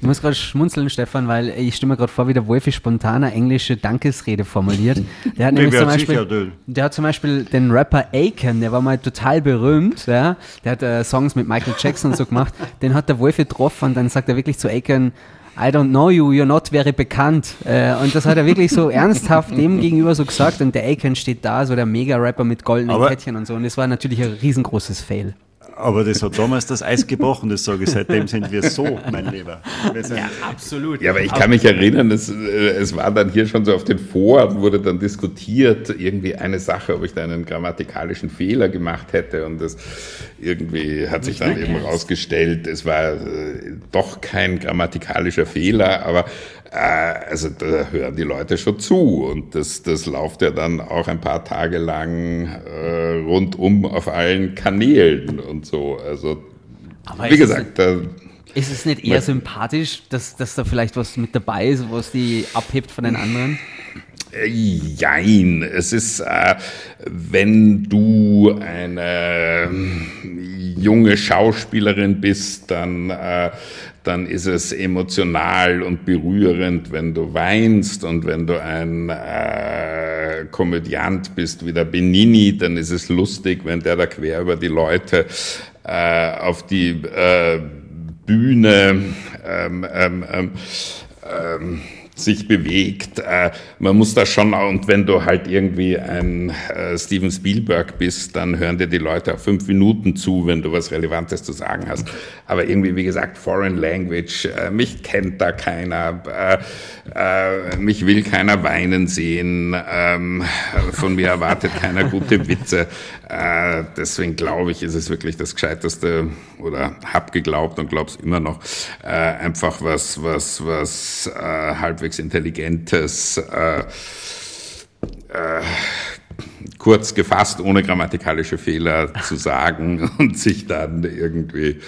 [SPEAKER 2] Ich muss gerade schmunzeln, Stefan, weil ich stimme mir gerade vor, wie der Wolfi spontan eine englische Dankesrede formuliert. Der hat, nämlich zum Beispiel, der hat zum Beispiel den Rapper Aiken, der war mal total berühmt, ja? der hat äh, Songs mit Michael Jackson und so gemacht, den hat der Wolfi getroffen und dann sagt er wirklich zu Aiken, I don't know you, you're not very bekannt. Äh, und das hat er wirklich so ernsthaft dem gegenüber so gesagt und der Aiken steht da, so der Mega-Rapper mit goldenen Aber Kettchen und so und das war natürlich ein riesengroßes Fail.
[SPEAKER 3] Aber das hat damals das Eis gebrochen, das sage ich. Seitdem sind wir so, mein Lieber.
[SPEAKER 2] ja, absolut.
[SPEAKER 4] Ja, aber ich kann mich erinnern, es, äh, es war dann hier schon so auf den Foren, wurde dann diskutiert, irgendwie eine Sache, ob ich da einen grammatikalen Fehler gemacht hätte. Und das irgendwie hat sich dann eben herausgestellt, es war äh, doch kein grammatikalischer Fehler, aber also da hören die Leute schon zu und das, das läuft ja dann auch ein paar Tage lang äh, rundum auf allen Kanälen und so. Also
[SPEAKER 2] Aber wie gesagt, da, ist es nicht eher sympathisch, dass, dass da vielleicht was mit dabei ist, was die abhebt von den anderen?
[SPEAKER 4] Äh, jein, es ist, äh, wenn du eine junge Schauspielerin bist, dann äh, dann ist es emotional und berührend, wenn du weinst und wenn du ein äh, Komödiant bist wie der Benini, dann ist es lustig, wenn der da quer über die Leute äh, auf die äh, Bühne ähm, ähm, ähm, ähm sich bewegt. Äh, man muss da schon, und wenn du halt irgendwie ein äh, Steven Spielberg bist, dann hören dir die Leute auch fünf Minuten zu, wenn du was Relevantes zu sagen hast. Aber irgendwie, wie gesagt, Foreign Language, äh, mich kennt da keiner, mich will keiner weinen sehen, ähm, von mir erwartet keiner gute Witze. Deswegen glaube ich, ist es wirklich das Gescheiteste oder hab geglaubt und glaub's immer noch, einfach was, was, was halbwegs halbwegs intelligentes, äh, äh, kurz gefasst, ohne grammatikalische Fehler zu sagen und sich dann irgendwie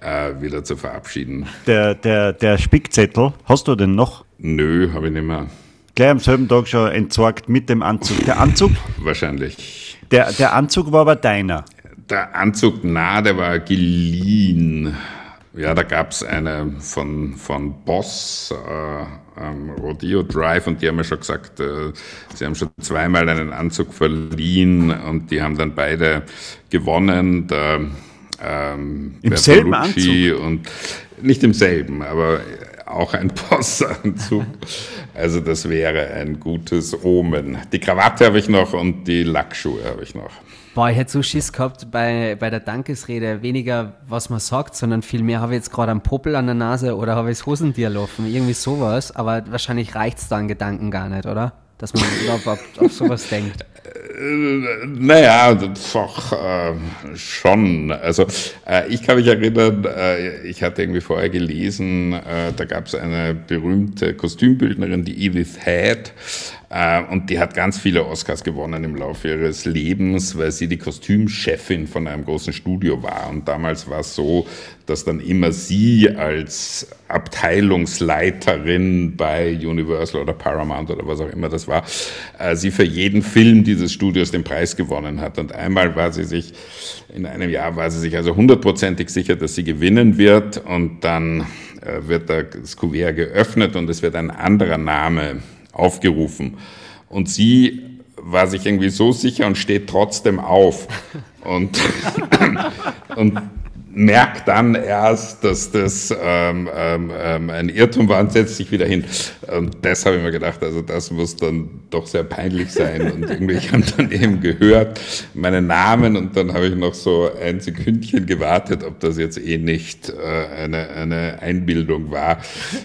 [SPEAKER 4] äh, wieder zu verabschieden.
[SPEAKER 3] Der, der, der Spickzettel, hast du den noch?
[SPEAKER 4] Nö, habe ich nicht mehr.
[SPEAKER 3] Gleich am selben Tag schon entsorgt mit dem Anzug. Der Anzug?
[SPEAKER 4] Wahrscheinlich.
[SPEAKER 3] Der, der Anzug war aber deiner.
[SPEAKER 4] Der Anzug, na, der war geliehen. Ja, da gab es eine von, von Boss, äh, ähm, Rodeo Drive, und die haben mir schon gesagt, äh, sie haben schon zweimal einen Anzug verliehen und die haben dann beide gewonnen. Der,
[SPEAKER 3] ähm, Im selben Anzug?
[SPEAKER 4] Und nicht im selben, aber auch ein Bossanzug. Also das wäre ein gutes Omen. Die Krawatte habe ich noch und die Lackschuhe habe ich noch.
[SPEAKER 2] Boah, ich hätte so Schiss gehabt bei, bei der Dankesrede, weniger was man sagt, sondern vielmehr habe ich jetzt gerade einen Popel an der Nase oder habe ich das Hosentier laufen, irgendwie sowas, aber wahrscheinlich reicht es da an Gedanken gar nicht, oder? Dass man auf, auf, sowas denkt.
[SPEAKER 4] Äh, naja, doch, äh, schon. Also äh, ich kann mich erinnern, äh, ich hatte irgendwie vorher gelesen, äh, da gab es eine berühmte Kostümbildnerin, die Edith Head, und die hat ganz viele Oscars gewonnen im Laufe ihres Lebens, weil sie die Kostümchefin von einem großen Studio war. Und damals war es so, dass dann immer sie als Abteilungsleiterin bei Universal oder Paramount oder was auch immer das war, äh, sie für jeden Film dieses Studios den Preis gewonnen hat. Und einmal war sie sich, in einem Jahr war sie sich also hundertprozentig sicher, dass sie gewinnen wird. Und dann äh, wird das Kuvert geöffnet und es wird ein anderer Name aufgerufen. Und sie war sich irgendwie so sicher und steht trotzdem auf. Und, und merkt dann erst, dass das ähm, ähm, ähm, ein Irrtum war und setzt sich wieder hin. Und das habe ich mir gedacht, also das muss dann doch sehr peinlich sein. Und irgendwie, ich habe dann eben gehört, meinen Namen und dann habe ich noch so ein Sekündchen gewartet, ob das jetzt eh nicht äh, eine, eine Einbildung war,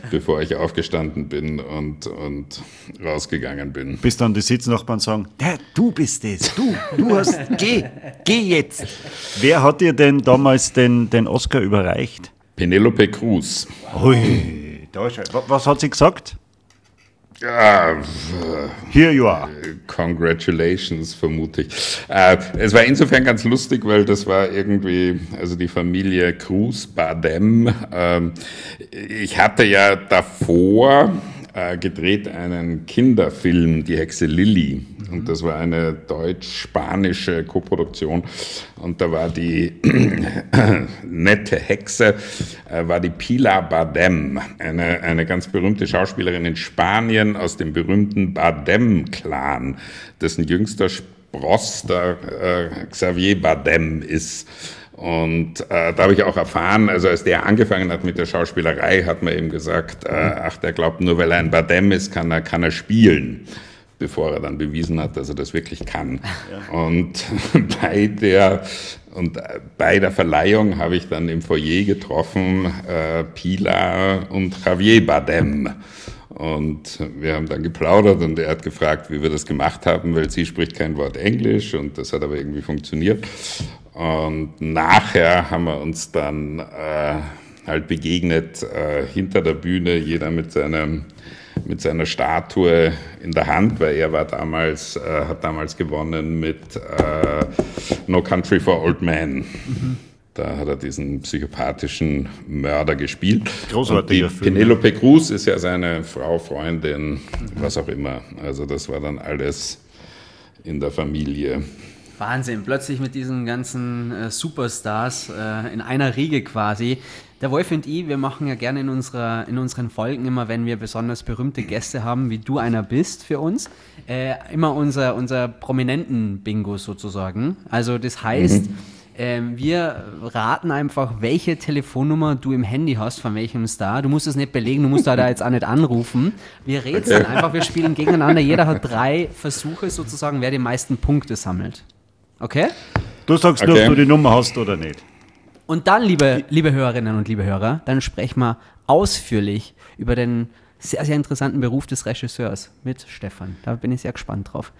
[SPEAKER 4] bevor ich aufgestanden bin und, und rausgegangen bin.
[SPEAKER 3] Bis dann die Sitznachbarn sagen, du bist es, du, du hast, geh, geh jetzt. Wer hat dir denn damals den den, Oscar überreicht?
[SPEAKER 4] Penelope Cruz.
[SPEAKER 3] Ui, da ist, was hat sie gesagt?
[SPEAKER 4] Ja,
[SPEAKER 3] Here you are.
[SPEAKER 4] Congratulations, vermute ich. Äh, es war insofern ganz lustig, weil das war irgendwie, also die Familie Cruz Bardem. Ähm, ich hatte ja davor äh, gedreht einen Kinderfilm, Die Hexe Lilly. Und das war eine deutsch-spanische Koproduktion. Und da war die nette Hexe, äh, war die Pilar Bardem, eine, eine ganz berühmte Schauspielerin in Spanien aus dem berühmten Bardem-Clan, dessen jüngster Spross der äh, Xavier Bardem ist. Und äh, da habe ich auch erfahren, also als der angefangen hat mit der Schauspielerei, hat man ihm gesagt, äh, ach, der glaubt nur, weil er ein Bardem ist, kann er, kann er spielen bevor er dann bewiesen hat, dass er das wirklich kann. Ja. Und bei der und bei der Verleihung habe ich dann im Foyer getroffen äh, Pilar und Javier Bardem. Und wir haben dann geplaudert und er hat gefragt, wie wir das gemacht haben, weil sie spricht kein Wort Englisch und das hat aber irgendwie funktioniert. Und nachher haben wir uns dann äh, halt begegnet äh, hinter der Bühne, jeder mit seinem mit seiner Statue in der Hand, weil er war damals, äh, hat damals gewonnen mit äh, No Country for Old Men. Mhm. Da hat er diesen psychopathischen Mörder gespielt.
[SPEAKER 3] Großartiger
[SPEAKER 4] Film. Penelope Cruz ist ja seine Frau, Freundin, mhm. was auch immer. Also das war dann alles in der Familie.
[SPEAKER 2] Wahnsinn, plötzlich mit diesen ganzen äh, Superstars äh, in einer Riege quasi. Der Wolf und ich, wir machen ja gerne in, unserer, in unseren Folgen immer, wenn wir besonders berühmte Gäste haben, wie du einer bist für uns, äh, immer unser, unser Prominenten-Bingo sozusagen. Also das heißt, mhm. ähm, wir raten einfach, welche Telefonnummer du im Handy hast, von welchem Star. Du musst es nicht belegen, du musst da, da jetzt auch nicht anrufen. Wir rätseln okay. einfach, wir spielen gegeneinander. Jeder hat drei Versuche sozusagen, wer die meisten Punkte sammelt. Okay?
[SPEAKER 3] Du sagst okay. nur, ob du die Nummer hast oder nicht.
[SPEAKER 2] Und dann, liebe, liebe Hörerinnen und liebe Hörer, dann sprechen wir ausführlich über den sehr, sehr interessanten Beruf des Regisseurs mit Stefan. Da bin ich sehr gespannt drauf.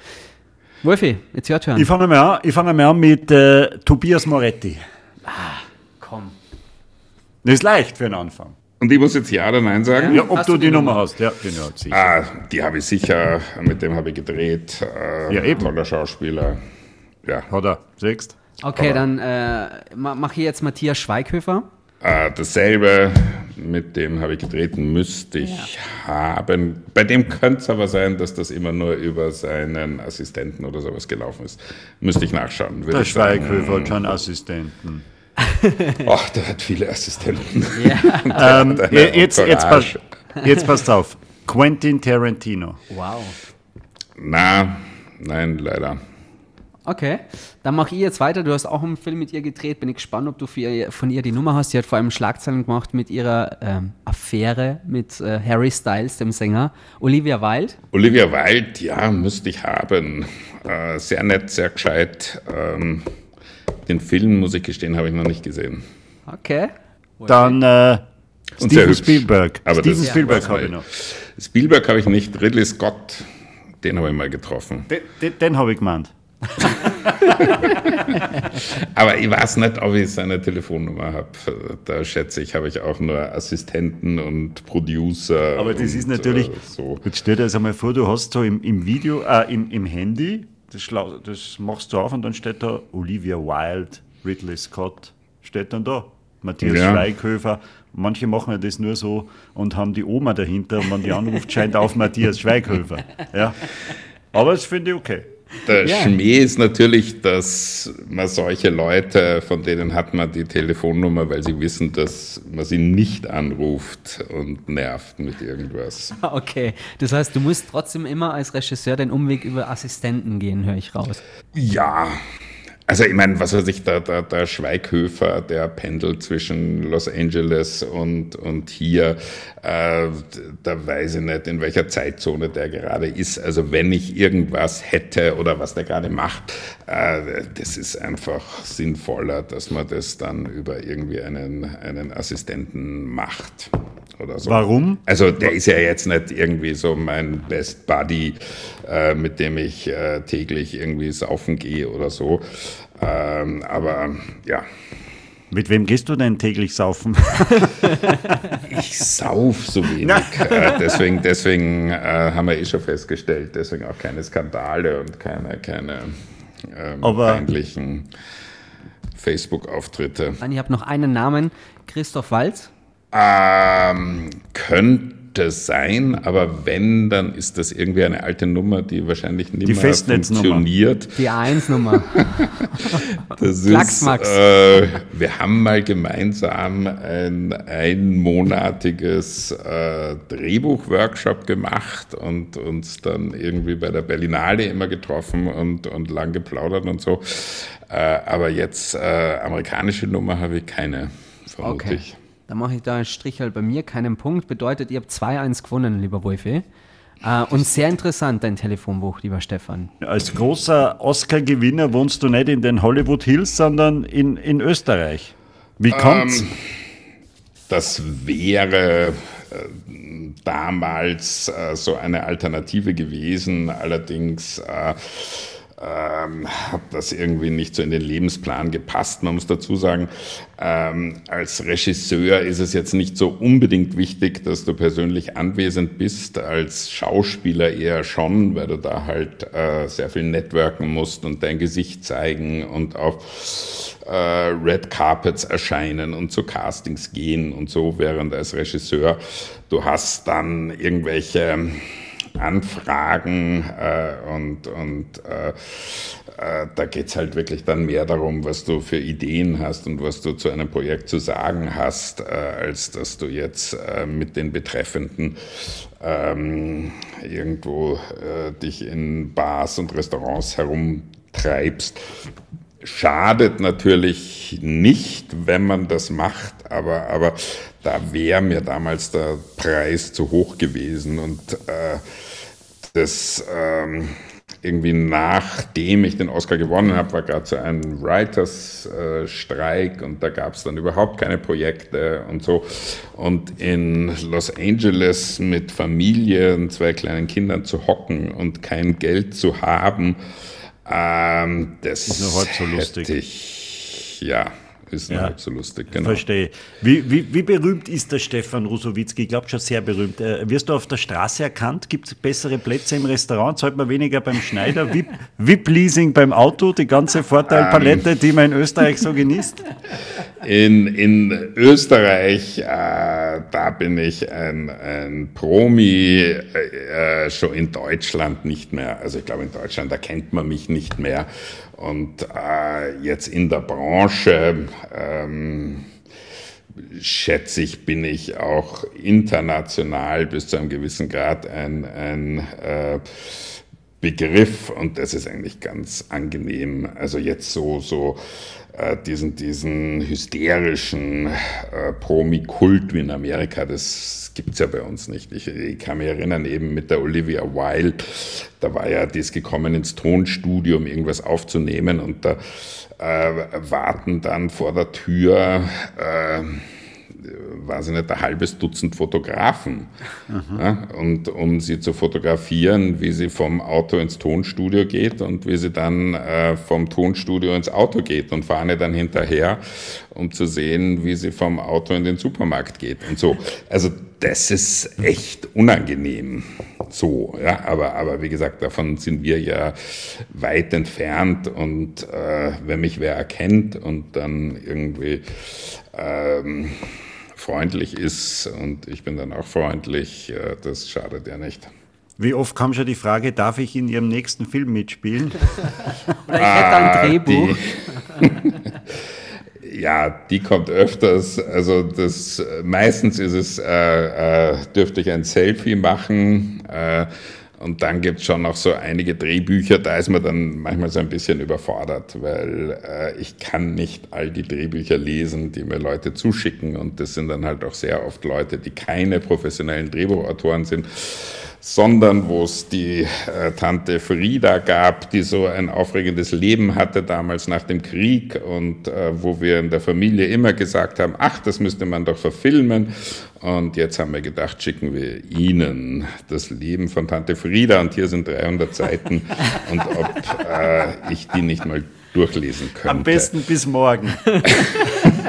[SPEAKER 2] Wolfi, jetzt hört hören.
[SPEAKER 3] Ich fange mal an, fang mal an mit äh, Tobias Moretti.
[SPEAKER 2] Ah, komm.
[SPEAKER 3] Das ist leicht für einen Anfang.
[SPEAKER 4] Und ich muss jetzt Ja oder Nein sagen?
[SPEAKER 3] Ja, ob hast du die, die Nummer, Nummer hast. Ja,
[SPEAKER 4] den hat sicher. Ah, die habe ich sicher, mit dem habe ich gedreht. Äh, ja, eben. Toller Schauspieler.
[SPEAKER 3] Ja. Hat er, siehst
[SPEAKER 2] Okay, dann äh, mache ich jetzt Matthias Schweighöfer.
[SPEAKER 4] Äh, dasselbe, mit dem habe ich gedreht, müsste ich ja. haben. Bei dem könnte es aber sein, dass das immer nur über seinen Assistenten oder sowas gelaufen ist. Müsste ich nachschauen.
[SPEAKER 3] Der Schweighöfer hat schon Assistenten.
[SPEAKER 4] Ach, der hat viele Assistenten.
[SPEAKER 3] Ja. ähm, jetzt, jetzt, pass, jetzt passt auf. Quentin Tarantino.
[SPEAKER 2] Wow.
[SPEAKER 4] Na, nein, leider.
[SPEAKER 2] Okay, dann mache ich jetzt weiter. Du hast auch einen Film mit ihr gedreht. Bin ich gespannt, ob du ihr, von ihr die Nummer hast. Sie hat vor allem Schlagzeilen gemacht mit ihrer ähm, Affäre mit äh, Harry Styles, dem Sänger. Olivia Wilde?
[SPEAKER 4] Olivia Wilde, ja, müsste ich haben. Äh, sehr nett, sehr gescheit. Ähm, den Film, muss ich gestehen, habe ich noch nicht gesehen.
[SPEAKER 2] Okay.
[SPEAKER 3] Dann äh, Steven Spielberg. Aber Steven Spielberg habe ich noch.
[SPEAKER 4] Spielberg habe ich nicht. Ridley Scott, den habe ich mal getroffen.
[SPEAKER 3] Den, den, den habe ich gemeint.
[SPEAKER 4] Aber ich weiß nicht, ob ich seine Telefonnummer habe. Da schätze ich, habe ich auch nur Assistenten und Producer.
[SPEAKER 3] Aber das
[SPEAKER 4] und,
[SPEAKER 3] ist natürlich, äh, so. jetzt stell dir das einmal vor, du hast so im, im Video, äh, im, im Handy, das, das machst du auf und dann steht da Olivia Wilde, Ridley Scott, steht dann da. Matthias ja. Schweighöfer. Manche machen ja das nur so und haben die Oma dahinter und wenn die anruft, scheint auf Matthias Schweighöfer. Ja. Aber das finde ich okay.
[SPEAKER 4] Der ja. Schmäh ist natürlich, dass man solche Leute, von denen hat man die Telefonnummer, weil sie wissen, dass man sie nicht anruft und nervt mit irgendwas.
[SPEAKER 2] Okay, das heißt, du musst trotzdem immer als Regisseur den Umweg über Assistenten gehen, höre ich raus.
[SPEAKER 4] Ja, also ich meine, was weiß ich, der, der, der Schweighöfer, der pendelt zwischen Los Angeles und, und hier, äh, da weiß ich nicht, in welcher Zeitzone der gerade ist. Also wenn ich irgendwas hätte oder was der gerade macht, äh, das ist einfach sinnvoller, dass man das dann über irgendwie einen, einen Assistenten macht. Oder so.
[SPEAKER 3] Warum?
[SPEAKER 4] Also der ist ja jetzt nicht irgendwie so mein Best Buddy, äh, mit dem ich äh, täglich irgendwie saufen gehe oder so. Ähm, aber ja.
[SPEAKER 3] Mit wem gehst du denn täglich saufen?
[SPEAKER 4] ich sauf so wenig. äh, deswegen deswegen äh, haben wir eh schon festgestellt, deswegen auch keine Skandale und keine, keine ähm, peinlichen Facebook-Auftritte.
[SPEAKER 2] Ich habe noch einen Namen, Christoph Walz.
[SPEAKER 4] Ähm, könnte sein, aber wenn, dann ist das irgendwie eine alte Nummer, die wahrscheinlich nicht mehr funktioniert.
[SPEAKER 2] Die A1-Nummer.
[SPEAKER 4] das ist, äh, wir haben mal gemeinsam ein einmonatiges äh, Drehbuch-Workshop gemacht und uns dann irgendwie bei der Berlinale immer getroffen und, und lang geplaudert und so. Äh, aber jetzt äh, amerikanische Nummer habe ich keine, vermutlich. Okay.
[SPEAKER 2] Dann mache ich da einen Strich halt bei mir, keinen Punkt. Bedeutet, ihr habt 2-1 gewonnen, lieber Wolfi. Äh, und sehr interessant, dein Telefonbuch, lieber Stefan.
[SPEAKER 3] Als großer Oscar-Gewinner wohnst du nicht in den Hollywood Hills, sondern in, in Österreich. Wie kommt's? Ähm,
[SPEAKER 4] das wäre äh, damals äh, so eine Alternative gewesen. Allerdings äh, ähm, hat das irgendwie nicht so in den Lebensplan gepasst. Man muss dazu sagen, ähm, als Regisseur ist es jetzt nicht so unbedingt wichtig, dass du persönlich anwesend bist. Als Schauspieler eher schon, weil du da halt äh, sehr viel networken musst und dein Gesicht zeigen und auf äh, Red Carpets erscheinen und zu Castings gehen und so, während als Regisseur du hast dann irgendwelche Anfragen äh, und, und äh, äh, da geht es halt wirklich dann mehr darum, was du für Ideen hast und was du zu einem Projekt zu sagen hast, äh, als dass du jetzt äh, mit den Betreffenden ähm, irgendwo äh, dich in Bars und Restaurants herumtreibst. Schadet natürlich nicht, wenn man das macht, aber, aber da wäre mir damals der Preis zu hoch gewesen und äh, das ähm, irgendwie nachdem ich den Oscar gewonnen habe, war gerade so ein Writers-Streik und da gab es dann überhaupt keine Projekte und so. Und in Los Angeles mit Familie und zwei kleinen Kindern zu hocken und kein Geld zu haben, ähm, das ist heute so lustig. Ich, ja, ist ja, halb so lustig,
[SPEAKER 3] genau. Verstehe. Wie, wie, wie berühmt ist der Stefan Rusowitzki? Ich glaube schon sehr berühmt. Äh, wirst du auf der Straße erkannt? Gibt es bessere Plätze im Restaurant? Zahlt man weniger beim Schneider? VIP-Leasing beim Auto? Die ganze Vorteilpalette, die man in Österreich so genießt?
[SPEAKER 4] In, in Österreich, äh, da bin ich ein, ein Promi, äh, schon in Deutschland nicht mehr. Also ich glaube, in Deutschland erkennt man mich nicht mehr. Und äh, jetzt in der Branche, ähm, schätze ich, bin ich auch international bis zu einem gewissen Grad ein, ein äh, Begriff und das ist eigentlich ganz angenehm. Also jetzt so, so diesen, diesen hysterischen äh, Promi-Kult wie in Amerika, das gibt es ja bei uns nicht. Ich, ich, kann mich erinnern, eben mit der Olivia Wilde, da war ja, die ist gekommen ins Tonstudio, um irgendwas aufzunehmen und da äh, warten dann vor der Tür äh, weiß ich nicht, ein halbes Dutzend Fotografen. Ja, und um sie zu fotografieren, wie sie vom Auto ins Tonstudio geht und wie sie dann äh, vom Tonstudio ins Auto geht und fahre dann hinterher, um zu sehen, wie sie vom Auto in den Supermarkt geht und so. Also das ist echt unangenehm. So, ja, aber, aber wie gesagt, davon sind wir ja weit entfernt und äh, wenn mich wer erkennt und dann irgendwie ähm, freundlich ist und ich bin dann auch freundlich, äh, das schadet ja nicht.
[SPEAKER 3] Wie oft kam schon die Frage, darf ich in Ihrem nächsten Film mitspielen?
[SPEAKER 2] Oder ich hätte ein ah, Drehbuch.
[SPEAKER 4] Die, ja, die kommt öfters. Also das meistens ist es, äh, äh, dürfte ich ein Selfie machen. Äh, und dann gibt es schon noch so einige Drehbücher, da ist man dann manchmal so ein bisschen überfordert, weil äh, ich kann nicht all die Drehbücher lesen, die mir Leute zuschicken. Und das sind dann halt auch sehr oft Leute, die keine professionellen Drehbuchautoren sind sondern wo es die äh, Tante Frieda gab, die so ein aufregendes Leben hatte damals nach dem Krieg und äh, wo wir in der Familie immer gesagt haben, ach, das müsste man doch verfilmen. Und jetzt haben wir gedacht, schicken wir Ihnen das Leben von Tante Frieda und hier sind 300 Seiten und ob äh, ich die nicht mal durchlesen könnte.
[SPEAKER 3] Am besten bis morgen.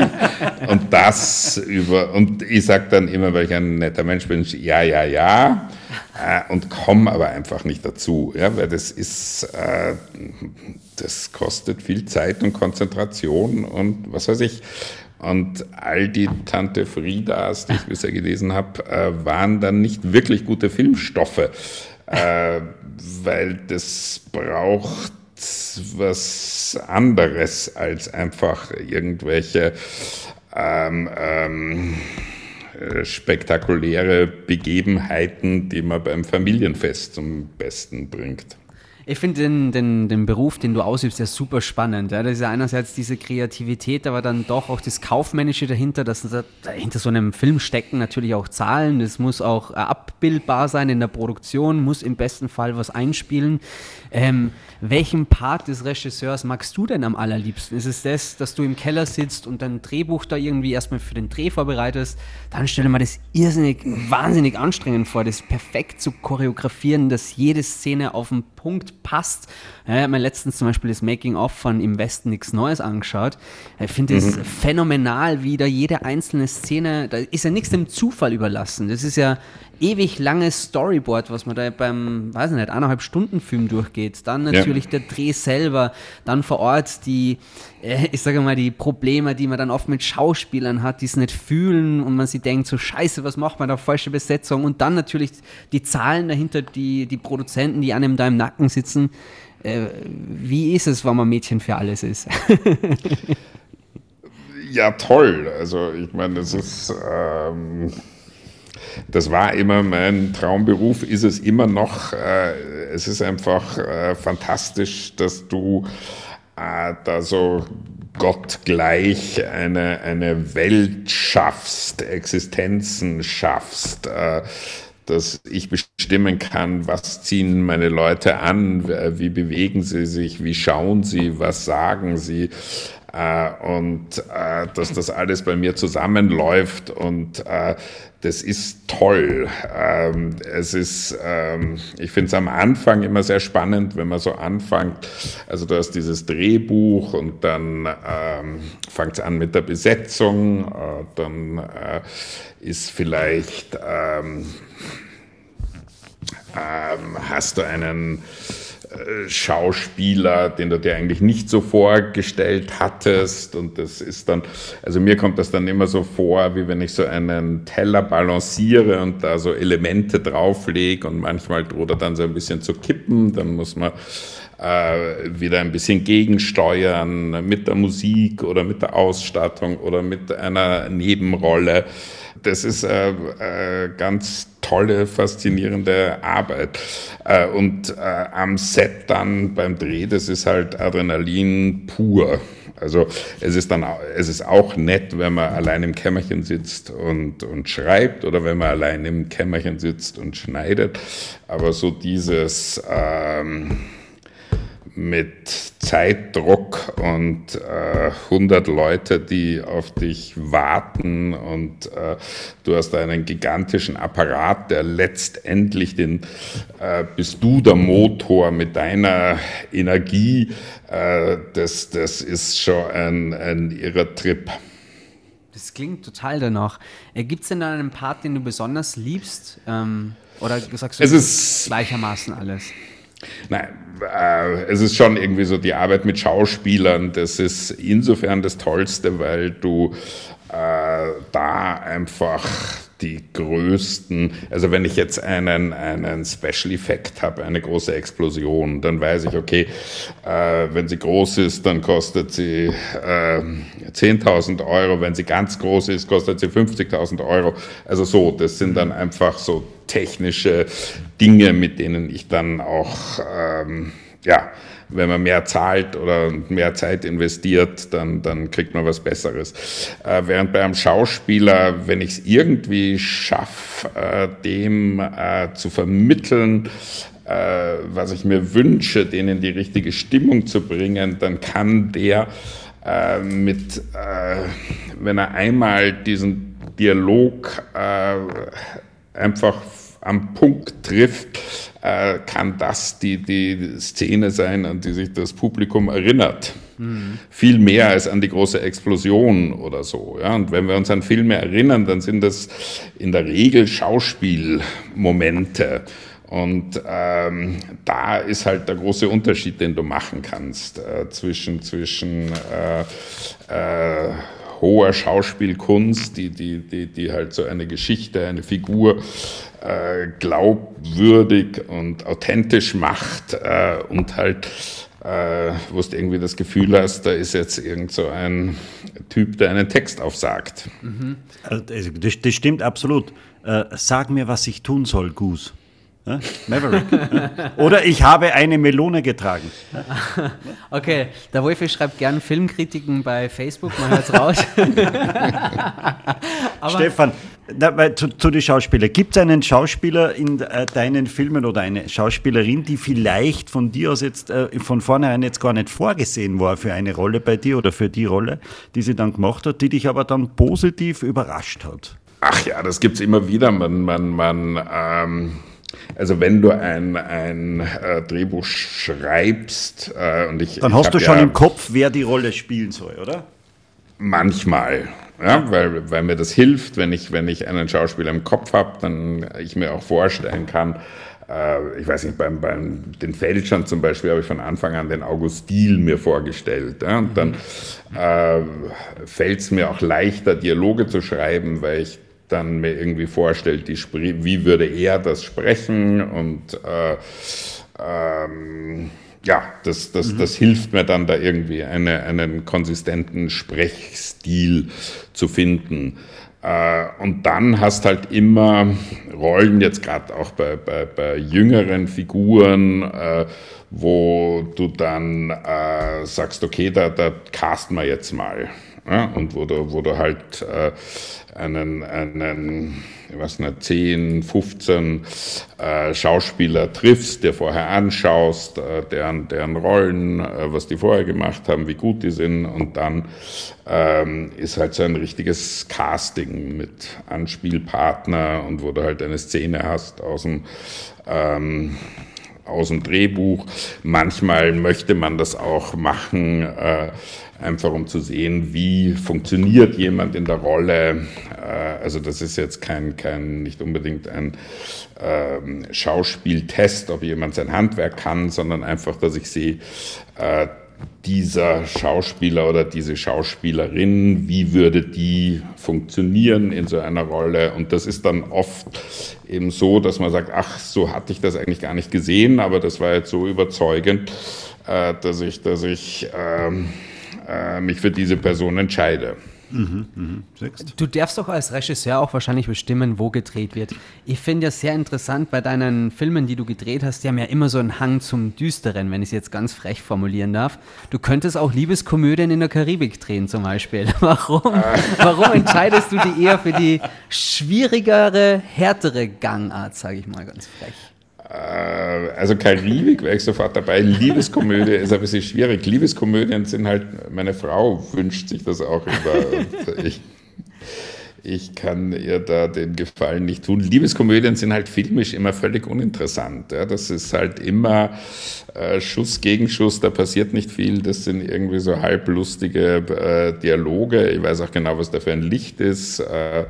[SPEAKER 4] und das über, und ich sage dann immer, weil ich ein netter Mensch bin, ja, ja, ja, äh, und komme aber einfach nicht dazu, ja, weil das ist, äh, das kostet viel Zeit und Konzentration und was weiß ich. Und all die Tante Friedas, die ich bisher gelesen habe, äh, waren dann nicht wirklich gute Filmstoffe, äh, weil das braucht was anderes als einfach irgendwelche ähm, ähm, äh, spektakuläre Begebenheiten, die man beim Familienfest zum Besten bringt.
[SPEAKER 2] Ich finde den, den, den Beruf, den du ausübst, ja super spannend. Ja. Das ist ja einerseits diese Kreativität, aber dann doch auch das Kaufmännische dahinter, dass da, hinter so einem Film stecken natürlich auch Zahlen. Das muss auch abbildbar sein in der Produktion, muss im besten Fall was einspielen. Ähm, welchen Part des Regisseurs magst du denn am allerliebsten? Ist es das, dass du im Keller sitzt und dein Drehbuch da irgendwie erstmal für den Dreh vorbereitest? Dann stelle mir das irrsinnig, wahnsinnig anstrengend vor, das perfekt zu choreografieren, dass jede Szene auf den Punkt passt. Ja, ich habe mir letztens zum Beispiel das Making-of von Im Westen nichts Neues angeschaut. Ich finde es mhm. phänomenal, wie da jede einzelne Szene, da ist ja nichts dem Zufall überlassen. Das ist ja ewig langes Storyboard, was man da beim, weiß ich nicht, eineinhalb Stunden Film durchgeht. Dann natürlich ja. der Dreh selber, dann vor Ort die, ich sage mal, die Probleme, die man dann oft mit Schauspielern hat, die es nicht fühlen und man sich denkt, so scheiße, was macht man da, falsche Besetzung. Und dann natürlich die Zahlen dahinter, die, die Produzenten, die einem da im Nacken sitzen. Äh, wie ist es, wenn man Mädchen für alles ist?
[SPEAKER 4] ja, toll. Also ich meine, das ist... Ähm das war immer mein Traumberuf, ist es immer noch. Äh, es ist einfach äh, fantastisch, dass du äh, da so gottgleich eine, eine Welt schaffst, Existenzen schaffst, dass ich bestimmen kann, was ziehen meine Leute an, wie bewegen sie sich, wie schauen sie, was sagen sie und dass das alles bei mir zusammenläuft und das ist toll. Ähm, es ist, ähm, ich finde es am Anfang immer sehr spannend, wenn man so anfängt. Also du hast dieses Drehbuch und dann ähm, fängt es an mit der Besetzung, äh, dann äh, ist vielleicht, ähm, ähm, hast du einen äh, Schauspieler, den du dir eigentlich nicht so vorgestellt hattest. Und das ist dann, also mir kommt das dann immer so vor, wie wenn ich so einen Teller balanciere und da so Elemente drauflege und manchmal droht er dann so ein bisschen zu kippen. Dann muss man äh, wieder ein bisschen gegensteuern mit der Musik oder mit der Ausstattung oder mit einer Nebenrolle. Das ist äh, äh, ganz tolle, faszinierende Arbeit. Äh, und äh, am Set dann beim Dreh, das ist halt Adrenalin pur. Also es ist dann es ist auch nett, wenn man allein im Kämmerchen sitzt und, und schreibt oder wenn man allein im Kämmerchen sitzt und schneidet. Aber so dieses ähm, mit Zeitdruck und äh, 100 Leute, die auf dich warten und äh, du hast einen gigantischen Apparat, der letztendlich den, äh, bist du der Motor mit deiner Energie, äh, das, das ist schon ein, ein irrer Trip.
[SPEAKER 2] Das klingt total danach. Äh, Gibt es denn da einen Part, den du besonders liebst? Ähm, oder sagst du
[SPEAKER 4] es ist gleichermaßen alles? Nein, äh, es ist schon irgendwie so die Arbeit mit Schauspielern, das ist insofern das Tollste, weil du äh, da einfach die größten, also wenn ich jetzt einen, einen Special Effekt habe, eine große Explosion, dann weiß ich, okay, äh, wenn sie groß ist, dann kostet sie äh, 10.000 Euro, wenn sie ganz groß ist, kostet sie 50.000 Euro. Also so, das sind dann einfach so technische Dinge, mit denen ich dann auch, ähm, ja, wenn man mehr zahlt oder mehr Zeit investiert, dann, dann kriegt man was Besseres. Äh, während bei einem Schauspieler, wenn ich es irgendwie schaffe, äh, dem äh, zu vermitteln, äh, was ich mir wünsche, denen die richtige Stimmung zu bringen, dann kann der äh, mit, äh, wenn er einmal diesen Dialog einfach am Punkt trifft, äh, kann das die, die Szene sein, an die sich das Publikum erinnert. Mhm. Viel mehr als an die große Explosion oder so. Ja? Und wenn wir uns an Filme erinnern, dann sind das in der Regel Schauspielmomente. Und ähm, da ist halt der große Unterschied, den du machen kannst äh, zwischen, zwischen äh, äh, hoher Schauspielkunst, die, die, die, die halt so eine Geschichte, eine Figur äh, glaubwürdig und authentisch macht äh, und halt äh, wo du irgendwie das Gefühl hast, da ist jetzt irgend so ein Typ, der einen Text aufsagt.
[SPEAKER 3] Mhm. Also das, das, stimmt absolut. Äh, sag mir, was ich tun soll, Goose. Maverick. Oder ich habe eine Melone getragen.
[SPEAKER 2] Okay, der Wolfi schreibt gern Filmkritiken bei Facebook, man hört es raus.
[SPEAKER 3] Stefan, na, zu, zu den Schauspielern. Gibt es einen Schauspieler in äh, deinen Filmen oder eine Schauspielerin, die vielleicht von dir aus jetzt äh, von vornherein jetzt gar nicht vorgesehen war für eine Rolle bei dir oder für die Rolle, die sie dann gemacht hat, die dich aber dann positiv überrascht hat?
[SPEAKER 4] Ach ja, das gibt es immer wieder. Man, man, man ähm also wenn du ein, ein äh, Drehbuch schreibst äh, und ich...
[SPEAKER 3] Dann
[SPEAKER 4] ich
[SPEAKER 3] hast du schon ja im Kopf, wer die Rolle spielen soll, oder?
[SPEAKER 4] Manchmal, ja, weil, weil mir das hilft, wenn ich, wenn ich einen Schauspieler im Kopf habe, dann ich mir auch vorstellen kann, äh, ich weiß nicht, beim, beim den Feldschern zum Beispiel habe ich von Anfang an den August Diel mir vorgestellt. Ja, und dann äh, fällt es mir auch leichter, Dialoge zu schreiben, weil ich dann mir irgendwie vorstellt, die, wie würde er das sprechen und äh, ähm, ja, das, das, mhm. das hilft mir dann da irgendwie eine, einen konsistenten Sprechstil zu finden. Äh, und dann hast halt immer Rollen, jetzt gerade auch bei, bei, bei jüngeren Figuren, äh, wo du dann äh, sagst, okay, da, da casten wir jetzt mal. Ja? Und wo du, wo du halt äh, einen, einen ich weiß nicht, 10, 15 äh, Schauspieler triffst, der vorher anschaust, äh, deren, deren Rollen, äh, was die vorher gemacht haben, wie gut die sind und dann ähm, ist halt so ein richtiges Casting mit Anspielpartner und wo du halt eine Szene hast aus dem ähm, aus dem Drehbuch. Manchmal möchte man das auch machen, äh, einfach um zu sehen, wie funktioniert jemand in der Rolle. Äh, also das ist jetzt kein, kein nicht unbedingt ein ähm, Schauspieltest, ob jemand sein Handwerk kann, sondern einfach, dass ich sehe, äh, dieser Schauspieler oder diese Schauspielerin, wie würde die funktionieren in so einer Rolle? Und das ist dann oft eben so, dass man sagt, ach, so hatte ich das eigentlich gar nicht gesehen, aber das war jetzt so überzeugend, äh, dass ich, dass ich ähm, äh, mich für diese Person entscheide. Mhm,
[SPEAKER 2] mhm. Du darfst doch als Regisseur auch wahrscheinlich bestimmen, wo gedreht wird. Ich finde ja sehr interessant bei deinen Filmen, die du gedreht hast, die haben ja immer so einen Hang zum Düsteren, wenn ich es jetzt ganz frech formulieren darf. Du könntest auch Liebeskomödien in der Karibik drehen zum Beispiel. Warum? Warum entscheidest du dich eher für die schwierigere, härtere Gangart, sage ich mal ganz frech?
[SPEAKER 4] Äh, also Karibik wäre ich sofort dabei. Liebeskomödie ist ein bisschen schwierig. Liebeskomödien sind halt, meine Frau wünscht sich das auch immer. ich, kann ihr da den Gefallen nicht tun. Liebeskomödien sind halt filmisch immer völlig uninteressant. Ja. Das ist halt immer äh, Schuss gegen Schuss, da passiert nicht viel. Das sind irgendwie so halblustige äh, Dialoge. Ich weiß auch genau, was da für ein Licht ist.
[SPEAKER 2] Äh,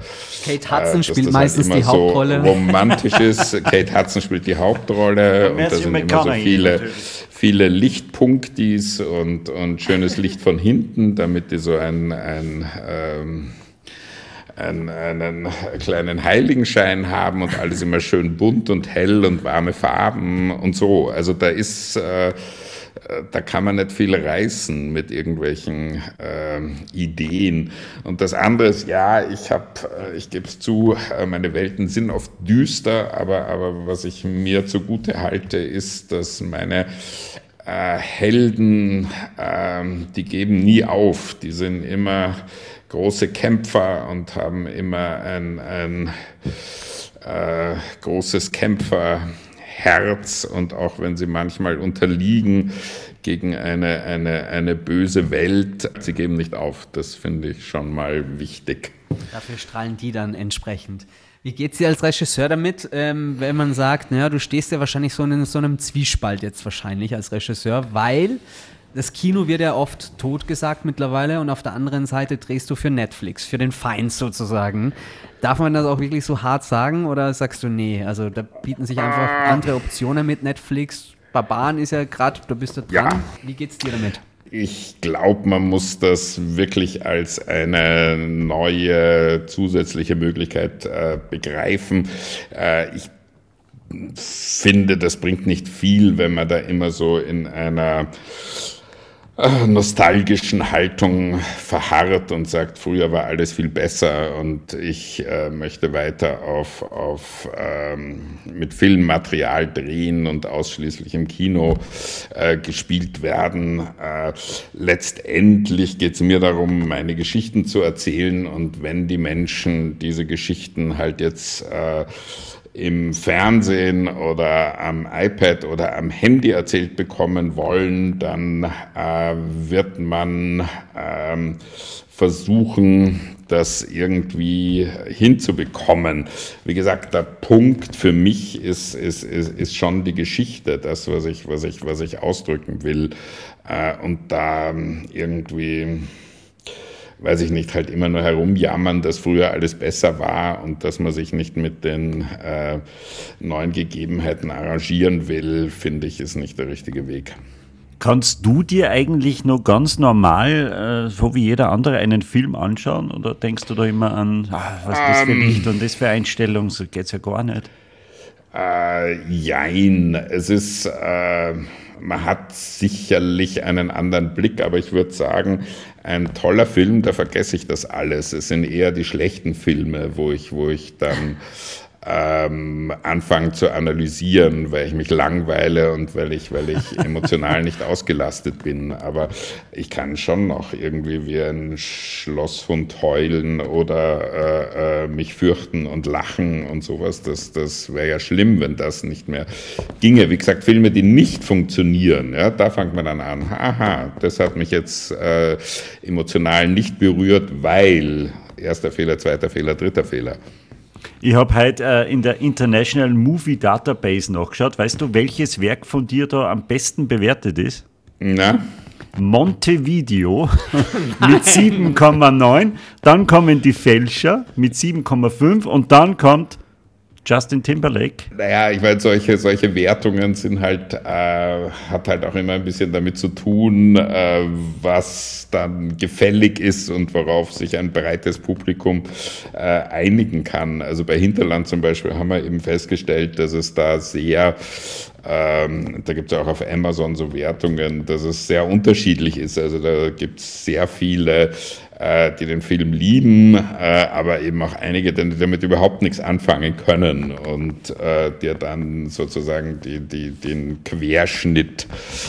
[SPEAKER 2] Kate Hudson spielt halt meistens die Hauptrolle.
[SPEAKER 4] So romantisch ist. Kate Hudson spielt die Hauptrolle und da sind immer so viele, viele Lichtpunktis und, und schönes Licht von hinten, damit die so ein, ein ähm, einen, einen kleinen Heiligenschein haben und alles immer schön bunt und hell und warme Farben und so. Also da ist, äh, da kann man nicht viel reißen mit irgendwelchen äh, Ideen. Und das andere ist, ja, ich habe, äh, ich gebe zu, äh, meine Welten sind oft düster, aber, aber was ich mir zugute halte, ist, dass meine äh, Helden, äh, die geben nie auf, die sind immer große Kämpfer und haben immer ein, ein äh, großes Kämpferherz und auch wenn sie manchmal unterliegen gegen eine, eine, eine böse Welt, sie geben nicht auf. Das finde ich schon mal wichtig.
[SPEAKER 2] Dafür strahlen die dann entsprechend. Wie geht es dir als Regisseur damit, ähm, wenn man sagt, naja, du stehst ja wahrscheinlich so in so einem Zwiespalt jetzt wahrscheinlich als Regisseur, weil das Kino wird ja oft tot gesagt mittlerweile und auf der anderen Seite drehst du für Netflix, für den Feind sozusagen. Darf man das auch wirklich so hart sagen oder sagst du, nee, also da bieten sich einfach andere Optionen mit Netflix. Barbaren ist ja gerade, da bist du dran.
[SPEAKER 4] Ja.
[SPEAKER 2] Wie geht's dir damit?
[SPEAKER 4] Ich glaube, man muss das wirklich als eine neue zusätzliche Möglichkeit äh, begreifen. Äh, ich finde, das bringt nicht viel, wenn man da immer so in einer nostalgischen Haltung verharrt und sagt, früher war alles viel besser und ich äh, möchte weiter auf, auf ähm, mit Filmmaterial drehen und ausschließlich im Kino äh, gespielt werden. Äh, letztendlich geht es mir darum, meine Geschichten zu erzählen und wenn die Menschen diese Geschichten halt jetzt äh, im Fernsehen oder am iPad oder am Handy erzählt bekommen wollen, dann äh, wird man ähm, versuchen, das irgendwie hinzubekommen. Wie gesagt, der Punkt für mich ist, ist, ist, ist schon die Geschichte, das, was ich, was ich, was ich ausdrücken will. Äh, und da irgendwie weiß ich nicht, halt immer nur herumjammern, dass früher alles besser war und dass man sich nicht mit den äh, neuen Gegebenheiten arrangieren will, finde ich, ist nicht der richtige Weg.
[SPEAKER 3] Kannst du dir eigentlich nur ganz normal, äh, so wie jeder andere, einen Film anschauen? Oder denkst du da immer an, ah, was ist das für
[SPEAKER 4] Ähm.
[SPEAKER 3] Licht und das für Einstellung? So geht es ja gar nicht.
[SPEAKER 4] Äh, jein, es ist, äh, man hat sicherlich einen anderen Blick, aber ich würde sagen, ein toller Film, da vergesse ich das alles. Es sind eher die schlechten Filme, wo ich, wo ich dann ähm, anfange zu analysieren, weil ich mich langweile und weil ich, weil ich emotional nicht ausgelastet bin. Aber ich kann schon noch irgendwie wie ein Schlosshund heulen oder äh, äh, mich fürchten und lachen und sowas. Das, das wäre ja schlimm, wenn das nicht mehr ginge. Wie gesagt, Filme, die nicht funktionieren, ja, da fängt man dann an. Aha, das hat mich jetzt äh, emotional nicht berührt, weil erster Fehler, zweiter Fehler, dritter Fehler.
[SPEAKER 3] Ich habe heute äh, in der International Movie Database nachgeschaut. Weißt du, welches Werk von dir da am besten bewertet ist?
[SPEAKER 4] Na?
[SPEAKER 3] Montevideo mit 7,9. Dann kommen die Fälscher mit 7,5 und dann kommt Justin Timberlake.
[SPEAKER 4] Naja, ich meine, solche, solche Wertungen sind halt, äh, hat halt auch immer ein bisschen damit zu tun, äh, was dann gefällig ist und worauf sich ein breites Publikum äh, einigen kann. Also bei Hinterland zum Beispiel haben wir eben festgestellt, dass es da sehr ähm, da gibt es auch auf Amazon so Wertungen, dass es sehr unterschiedlich ist. Also da gibt es sehr viele, die den Film lieben, äh, aber eben auch einige, die damit überhaupt nichts anfangen können und äh, dir dann sozusagen die, die, den Querschnitt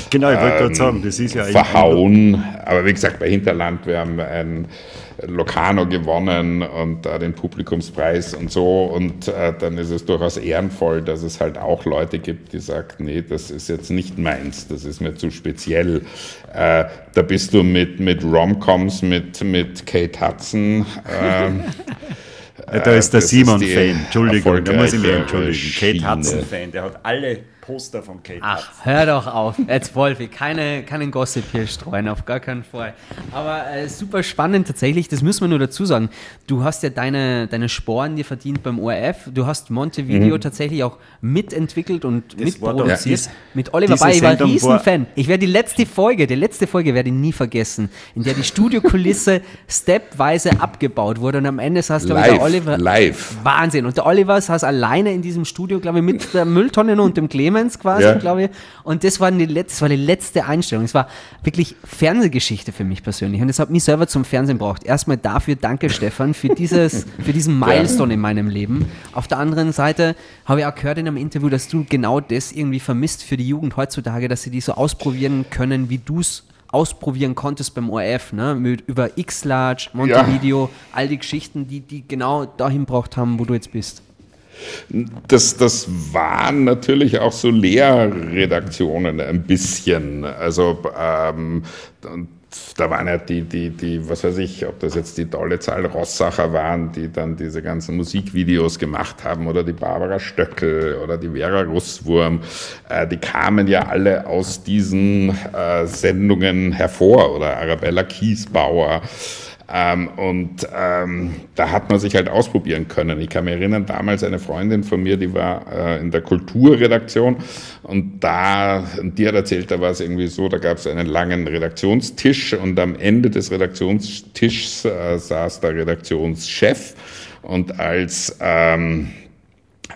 [SPEAKER 3] Genau, ich
[SPEAKER 4] ähm,
[SPEAKER 3] sagen, das ist ja
[SPEAKER 4] verhauen. Aber wie gesagt, bei Hinterland, wir haben ein Locarno gewonnen und da den Publikumspreis und so. Und äh, dann ist es durchaus ehrenvoll, dass es halt auch Leute gibt, die sagen, nee, das ist jetzt nicht meins, das ist mir zu speziell. Äh, da bist du mit, mit Romcoms, mit, mit Kate Hudson.
[SPEAKER 3] Ja, da ist der
[SPEAKER 4] das ist
[SPEAKER 3] Simon
[SPEAKER 4] die
[SPEAKER 3] Fan. Entschuldigung, da muss ich mich entschuldigen. Kate
[SPEAKER 4] Schiene.
[SPEAKER 3] Hudson Fan, der hat alle Poster von Kate
[SPEAKER 2] Ach, hör doch auf. Jetzt Wolfi, keine, keinen Gossip hier streuen, auf gar keinen Fall. Aber äh, super spannend tatsächlich, das müssen wir nur dazu sagen. Du hast ja deine, deine Sporen dir verdient beim ORF. Du hast Montevideo tatsächlich auch mitentwickelt und
[SPEAKER 3] Das
[SPEAKER 2] mitproduziert.
[SPEAKER 3] Ja.
[SPEAKER 2] mit Oliver
[SPEAKER 3] Diese
[SPEAKER 2] Bay. Ich war ein Riesenfan. Ich werde die letzte Folge, die letzte Folge werde ich nie vergessen, in der die Studiokulisse stepweise abgebaut wurde und am Ende saß, glaube ich, der
[SPEAKER 4] live,
[SPEAKER 2] Oliver.
[SPEAKER 4] live.
[SPEAKER 2] Wahnsinn. Und der Oliver saß alleine in diesem Studio, glaube ich, mit der Mülltonne und dem Clemens quasi,
[SPEAKER 4] Ja.
[SPEAKER 2] glaube ich. Und das war, die letzte, das war die letzte Einstellung. Es war wirklich Fernsehgeschichte für mich persönlich. Und das hat mich selber zum Fernsehen braucht. Erstmal dafür danke, Stefan, für, dieses, für diesen Milestone in meinem Leben. Auf der anderen Seite habe ich auch gehört in einem Interview, dass du genau das irgendwie vermisst für die Jugend heutzutage, dass sie die so ausprobieren können, wie du es ausprobieren konntest beim ORF, ne? Mit, über X-Large, Montevideo, all die Geschichten, die, die genau dahin braucht haben, wo du jetzt bist.
[SPEAKER 4] Das, das waren natürlich auch so Lehrredaktionen ein bisschen. Also ähm, da waren ja die, die, die, was weiß ich, ob das jetzt die tolle Zahl Rossacher waren, die dann diese ganzen Musikvideos gemacht haben, oder die Barbara Stöckel oder die Vera Russwurm, äh, die kamen ja alle aus diesen äh, Sendungen hervor, oder Arabella Kiesbauer. Ähm, und ähm, da hat man sich halt ausprobieren können. Ich kann mich erinnern, damals eine Freundin von mir, die war äh, in der Kulturredaktion und da, die hat erzählt, da war es irgendwie so, da gab es einen langen Redaktionstisch und am Ende des Redaktionstischs äh, saß der Redaktionschef und als ähm,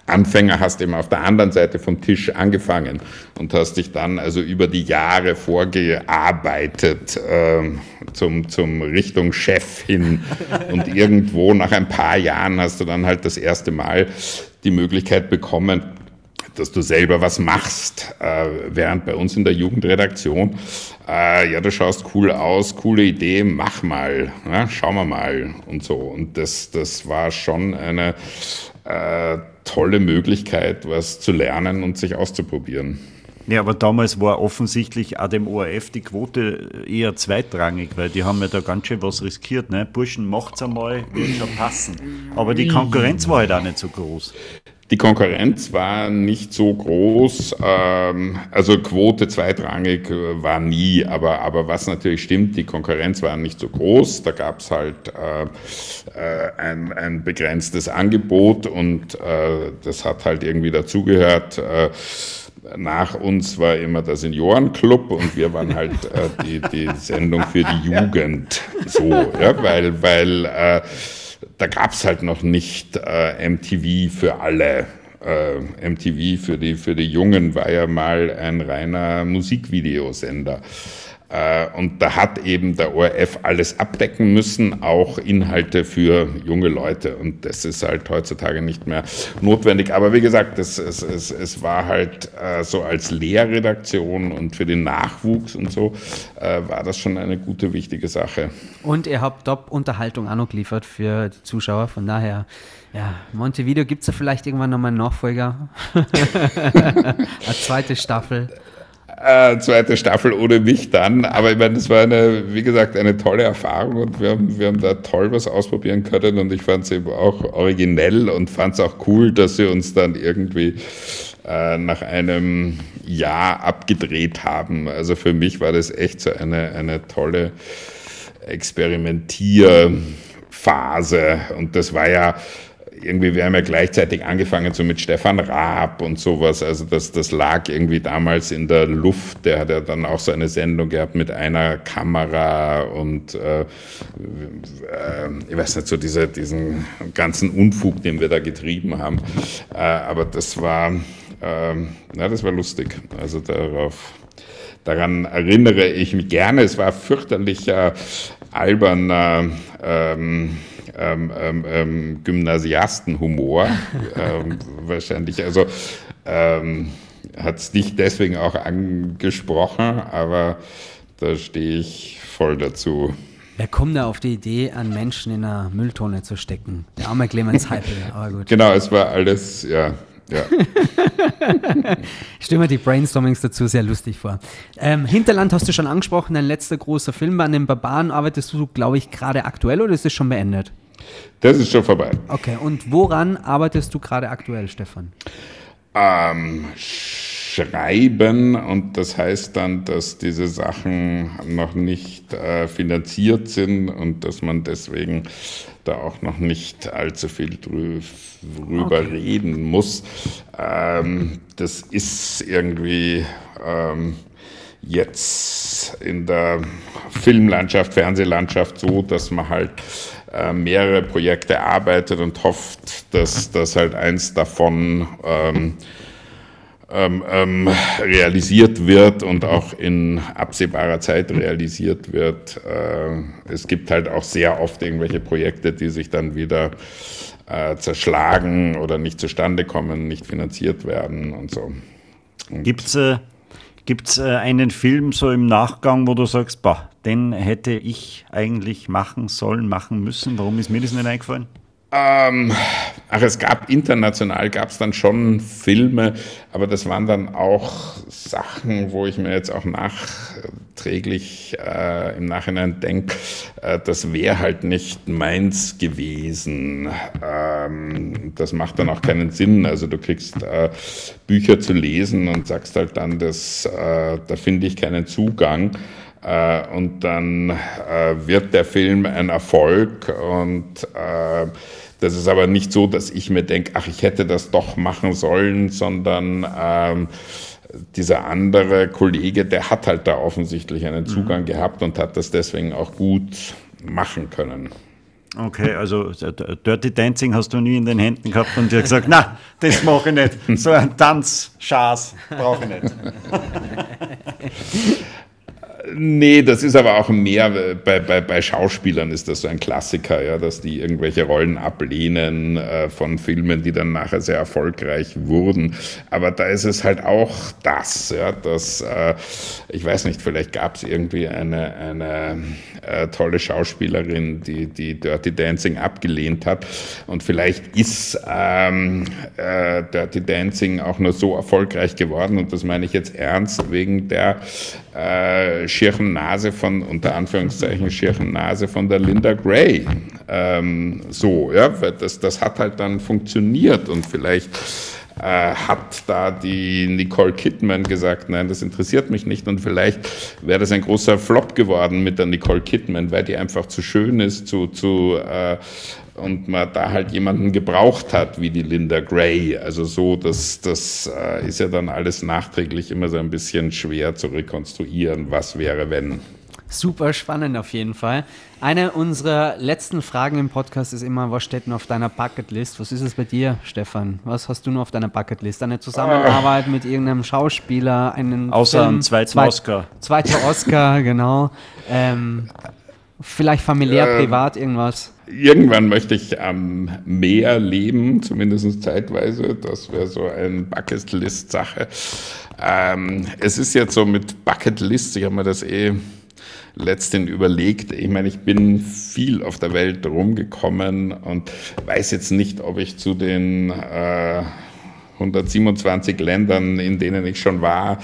[SPEAKER 4] Anfänger hast eben auf der anderen Seite vom Tisch angefangen und hast dich dann also über die Jahre vorgearbeitet äh, zum, zum Richtung Chef hin. Und irgendwo nach ein paar Jahren hast du dann halt das erste Mal die Möglichkeit bekommen, dass du selber was machst, äh, während bei uns in der Jugendredaktion, äh, ja, du schaust cool aus, coole Idee, mach mal, ja, schauen wir mal und so. Und das, das war schon eine äh, tolle Möglichkeit, was zu lernen und sich auszuprobieren.
[SPEAKER 3] Ja, aber damals war offensichtlich auch dem ORF die Quote eher zweitrangig, weil die haben ja da ganz schön was riskiert. Ne? Burschen, macht's einmal, wird schon passen. Aber die Konkurrenz war halt auch nicht so groß.
[SPEAKER 4] Die Konkurrenz war nicht so groß, ähm, also Quote zweitrangig äh, war nie, aber, aber was natürlich stimmt, die Konkurrenz war nicht so groß, da gab es halt äh, äh, ein, ein begrenztes Angebot und äh, das hat halt irgendwie dazugehört. Äh, nach uns war immer der Seniorenclub und wir waren halt äh, die, die Sendung für die Jugend, so, ja, weil, weil äh, da gab es halt noch nicht äh, MTV für alle. Äh, MTV für die, für die Jungen war ja mal ein reiner Musikvideosender. Äh, und da hat eben der ORF alles abdecken müssen, auch Inhalte für junge Leute. Und das ist halt heutzutage nicht mehr notwendig. Aber wie gesagt, es, es, es, es war halt äh, so als Lehrredaktion und für den Nachwuchs und so äh, war das schon eine gute, wichtige Sache.
[SPEAKER 2] Und ihr habt Top-Unterhaltung auch noch geliefert für die Zuschauer. Von daher, ja, Montevideo gibt es ja vielleicht irgendwann nochmal einen Nachfolger. Eine zweite Staffel
[SPEAKER 4] äh, zweite Staffel ohne mich dann. Aber ich meine, das war eine, wie gesagt, eine tolle Erfahrung und wir haben, wir haben da toll was ausprobieren können und ich fand es eben auch originell und fand es auch cool, dass sie uns dann irgendwie äh, nach einem Jahr abgedreht haben. Also für mich war das echt so eine, eine tolle Experimentierphase und das war ja irgendwie, wir haben ja gleichzeitig angefangen so mit Stefan Raab und sowas. Also das, das lag irgendwie damals in der Luft. Der hat ja dann auch so eine Sendung gehabt mit einer Kamera und äh, äh, ich weiß nicht, so diese, diesen ganzen Unfug, den wir da getrieben haben. Äh, aber das war, äh, ja, das war lustig. Also darauf daran erinnere ich mich gerne. Es war fürchterlicher, alberner ähm, ähm, ähm, ähm, Gymnasiastenhumor ähm, wahrscheinlich. Also ähm, hat es dich deswegen auch angesprochen, aber da stehe ich voll dazu.
[SPEAKER 2] Wer kommt da auf die Idee, einen Menschen in einer Mülltonne zu stecken? Der arme Clemens Heipel, aber gut.
[SPEAKER 4] Genau, es war alles, ja, ja.
[SPEAKER 2] ich stelle mir die Brainstormings dazu sehr lustig vor. Ähm, Hinterland hast du schon angesprochen, dein letzter großer Film. An den Barbaren arbeitest du, glaube ich, gerade aktuell oder ist es schon beendet?
[SPEAKER 4] Das ist schon vorbei.
[SPEAKER 2] Okay, und woran arbeitest du gerade aktuell, Stefan?
[SPEAKER 4] Ähm, schreiben und das heißt dann, dass diese Sachen noch nicht äh, finanziert sind und dass man deswegen da auch noch nicht allzu viel drüber okay. reden muss. Ähm, das ist irgendwie ähm, jetzt in der Filmlandschaft, Fernsehlandschaft so, dass man halt äh, mehrere Projekte arbeitet und hofft, dass das halt eins davon ähm, ähm, ähm, realisiert wird und auch in absehbarer Zeit realisiert wird. Äh, es gibt halt auch sehr oft irgendwelche Projekte, die sich dann wieder äh, zerschlagen oder nicht zustande kommen, nicht finanziert werden und so.
[SPEAKER 3] Gibt es äh, Gibt's, äh, einen Film so im Nachgang, wo du sagst, bah, den hätte ich eigentlich machen sollen, machen müssen? Warum ist mir das nicht eingefallen?
[SPEAKER 4] Ähm, Ach, es gab international, gab es dann schon Filme, aber das waren dann auch Sachen, wo ich mir jetzt auch nachträglich äh, im Nachhinein denke, äh, das wäre halt nicht meins gewesen. Ähm, das macht dann auch keinen Sinn. Also du kriegst äh, Bücher zu lesen und sagst halt dann, das, äh, da finde ich keinen Zugang. Äh, und dann äh, wird der Film ein Erfolg und das ist aber nicht so, dass ich mir denke, ach, ich hätte das doch machen sollen, sondern ähm, dieser andere Kollege, der hat halt da offensichtlich einen Zugang mhm. gehabt und hat das deswegen auch gut machen können.
[SPEAKER 3] Okay, also äh, Dirty Dancing hast du nie in den Händen gehabt und dir gesagt, na, das mache ich nicht. So ein Tanzschaß brauche ich nicht.
[SPEAKER 4] Nee, das ist aber auch mehr, bei, bei, bei Schauspielern ist das so ein Klassiker, ja, dass die irgendwelche Rollen ablehnen äh, von Filmen, die dann nachher sehr erfolgreich wurden. Aber da ist es halt auch das, ja, dass, äh, ich weiß nicht, vielleicht gab es irgendwie eine, eine äh, tolle Schauspielerin, die, die Dirty Dancing abgelehnt hat. Und vielleicht ist ähm, äh, Dirty Dancing auch nur so erfolgreich geworden, und das meine ich jetzt ernst, wegen der äh, schirchen Nase von, unter Anführungszeichen, schirchen Nase von der Linda Gray. Ähm, so, ja, das, das hat halt dann funktioniert und vielleicht äh, hat da die Nicole Kidman gesagt, nein, das interessiert mich nicht und vielleicht wäre das ein großer Flop geworden mit der Nicole Kidman, weil die einfach zu schön ist, zu, zu äh, und man da halt jemanden gebraucht hat wie die Linda Gray. Also so, das, das äh, ist ja dann alles nachträglich immer so ein bisschen schwer zu rekonstruieren, was wäre, wenn.
[SPEAKER 2] Super spannend auf jeden Fall. Eine unserer letzten Fragen im Podcast ist immer, was steht denn auf deiner Bucketlist? Was ist es bei dir, Stefan? Was hast du noch auf deiner Bucketlist? Eine Zusammenarbeit mit irgendeinem Schauspieler, einen
[SPEAKER 3] Außer einem zweiten zweit, Oscar.
[SPEAKER 2] Zweiter Oscar, genau. Ähm, vielleicht familiär, ähm, privat, irgendwas.
[SPEAKER 4] Irgendwann möchte ich am Meer leben, zumindest zeitweise. Das wäre so eine Bucketlist-Sache. Ähm, es ist jetzt so mit Bucketlist, ich habe mir das eh letztens überlegt. Ich meine, ich bin viel auf der Welt rumgekommen und weiß jetzt nicht, ob ich zu den äh, 127 Ländern, in denen ich schon war,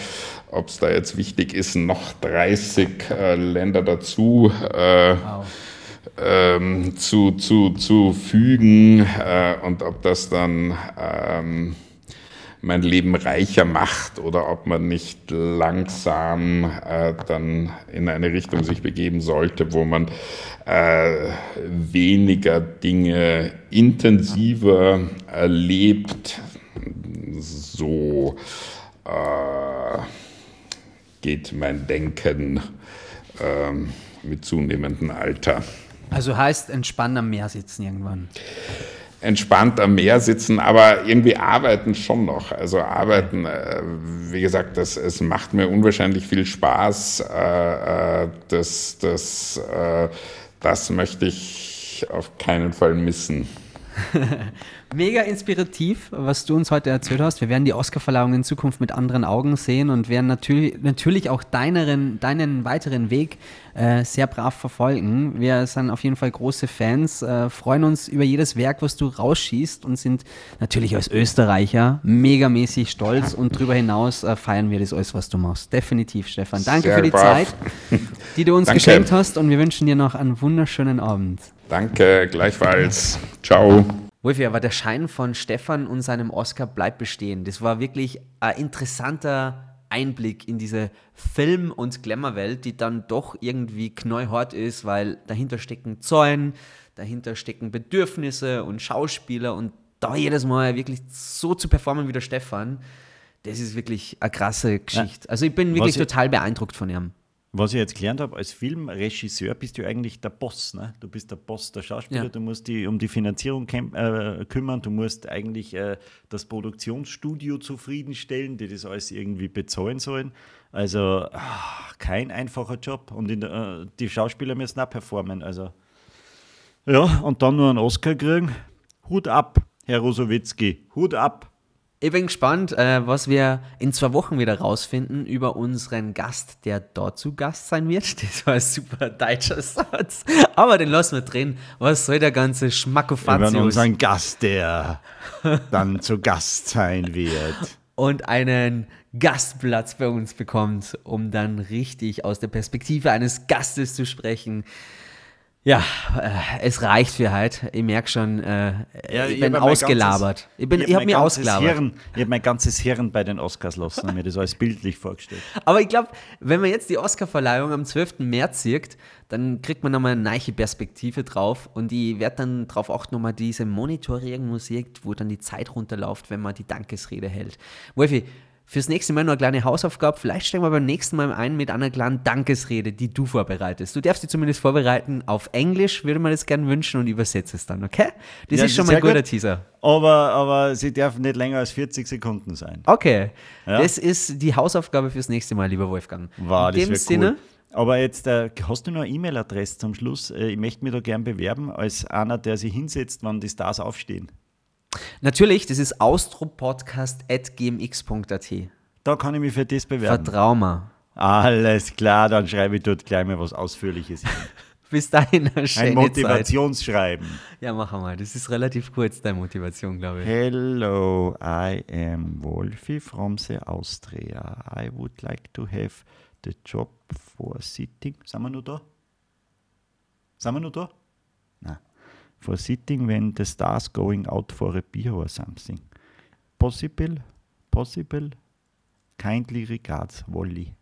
[SPEAKER 4] ob es da jetzt wichtig ist, noch 30 äh, Länder dazu äh, wow. ähm, zu, zu, zu fügen äh, und ob das dann ähm, mein Leben reicher macht oder ob man nicht langsam äh, dann in eine Richtung sich begeben sollte, wo man äh, weniger Dinge intensiver erlebt. So äh, geht mein Denken ähm, mit zunehmendem Alter.
[SPEAKER 2] Also heißt entspannt am Meer sitzen irgendwann
[SPEAKER 4] entspannt am Meer sitzen, aber irgendwie arbeiten schon noch. Also arbeiten, äh, wie gesagt, das, es macht mir unwahrscheinlich viel Spaß. Äh, äh das, das, äh, das möchte ich auf keinen Fall missen.
[SPEAKER 2] Mega inspirativ, was du uns heute erzählt hast. Wir werden die Oscarverleihung in Zukunft mit anderen Augen sehen und werden natürlich, natürlich auch deinen, deinen weiteren Weg äh, sehr brav verfolgen. Wir sind auf jeden Fall große Fans, äh, freuen uns über jedes Werk, was du rausschießt und sind natürlich als Österreicher megamäßig stolz und darüber hinaus äh, feiern wir das alles, was du machst. Definitiv, Stefan. Danke sehr für die brav. Zeit, die du uns geschenkt hast und wir wünschen dir noch einen wunderschönen Abend.
[SPEAKER 4] Danke, gleichfalls. Ciao.
[SPEAKER 2] Wolfi, aber der Schein von Stefan und seinem Oscar bleibt bestehen. Das war wirklich ein interessanter Einblick in diese Film- und Glamour-Welt, die dann doch irgendwie knallhart ist, weil dahinter stecken Zäunen, dahinter stecken Bedürfnisse und Schauspieler und da jedes Mal wirklich so zu performen wie der Stefan, das ist wirklich eine krasse Geschichte. Also ich bin wirklich total beeindruckt von ihm.
[SPEAKER 3] Was ich jetzt gelernt habe, als Filmregisseur bist du eigentlich der Boss. Ne? Du bist der Boss der Schauspieler, ja. du musst dich um die Finanzierung äh, kümmern, du musst eigentlich äh, das Produktionsstudio zufriedenstellen, die das alles irgendwie bezahlen sollen. Also ach, kein einfacher Job. Und der, äh, die Schauspieler müssen auch performen. Also ja, und dann nur einen Oscar kriegen. Hut ab, Herr Rosowitzki, Hut ab.
[SPEAKER 2] Ich bin gespannt, äh, was wir in zwei Wochen wieder rausfinden über unseren Gast, der dort zu Gast sein wird. Das war ein super deutscher Satz. Aber den lassen wir drin. Was soll der ganze
[SPEAKER 3] Über
[SPEAKER 2] Schmackofatius?
[SPEAKER 3] unseren Gast, der dann zu Gast sein wird.
[SPEAKER 2] und einen Gastplatz bei uns bekommt, um dann richtig aus der Perspektive eines Gastes zu sprechen. Ja, äh, es reicht für heute. Ich merke schon, äh, ich
[SPEAKER 3] hab
[SPEAKER 2] bin ausgelabert.
[SPEAKER 3] ganzes-
[SPEAKER 2] ich bin, ich
[SPEAKER 3] hab
[SPEAKER 2] habe mich
[SPEAKER 3] ganzes
[SPEAKER 2] ausgelabert.
[SPEAKER 3] Hirn, ich habe mein ganzes Hirn bei den Oscars lassen und mir das alles bildlich vorgestellt.
[SPEAKER 2] Aber ich glaube, wenn man jetzt die Oscarverleihung am 12. März sieht, dann kriegt man nochmal eine neue Perspektive drauf und ich werde dann darauf achten, nochmal diese sieht, wo dann die Zeit runterläuft, wenn man die Dankesrede hält. Wolfi, fürs nächste Mal noch eine kleine Hausaufgabe. Vielleicht steigen wir beim nächsten Mal ein mit einer kleinen Dankesrede, die du vorbereitest. Du darfst sie zumindest vorbereiten auf Englisch, würde man das gerne wünschen und übersetze es dann, okay? Das
[SPEAKER 3] Ja,
[SPEAKER 2] ist schon mal ein guter
[SPEAKER 3] gut.
[SPEAKER 2] Teaser.
[SPEAKER 3] Aber, aber sie dürfen nicht länger als 40 Sekunden sein.
[SPEAKER 2] Okay,
[SPEAKER 3] Ja.
[SPEAKER 2] das ist die Hausaufgabe fürs nächste Mal, lieber Wolfgang.
[SPEAKER 3] Wow,
[SPEAKER 2] In dem Sinne,
[SPEAKER 3] cool. Aber jetzt, äh, hast du noch eine E-Mail-Adresse zum Schluss? Äh, ich möchte mich da gern bewerben als einer, der sich hinsetzt, wann die Stars aufstehen.
[SPEAKER 2] Natürlich, das ist austropodcast.gmx.at.
[SPEAKER 3] Da kann ich mich für das bewerben.
[SPEAKER 2] Vertrau mir.
[SPEAKER 3] Alles klar, dann schreibe ich dort gleich mal was Ausführliches.
[SPEAKER 2] Bis dahin eine
[SPEAKER 3] Ein
[SPEAKER 2] schöne Zeit.
[SPEAKER 3] Motivationsschreiben.
[SPEAKER 2] Ja, mach mal. Das ist relativ kurz, deine Motivation, glaube ich.
[SPEAKER 3] Hello, I am Wolfi from the Austria. I would like to have the job for sitting. Sind wir noch da? Sind wir noch da? Nein. For sitting when the stars going out for a beer or something. Possible? Possible? Kindly regards, Wolli.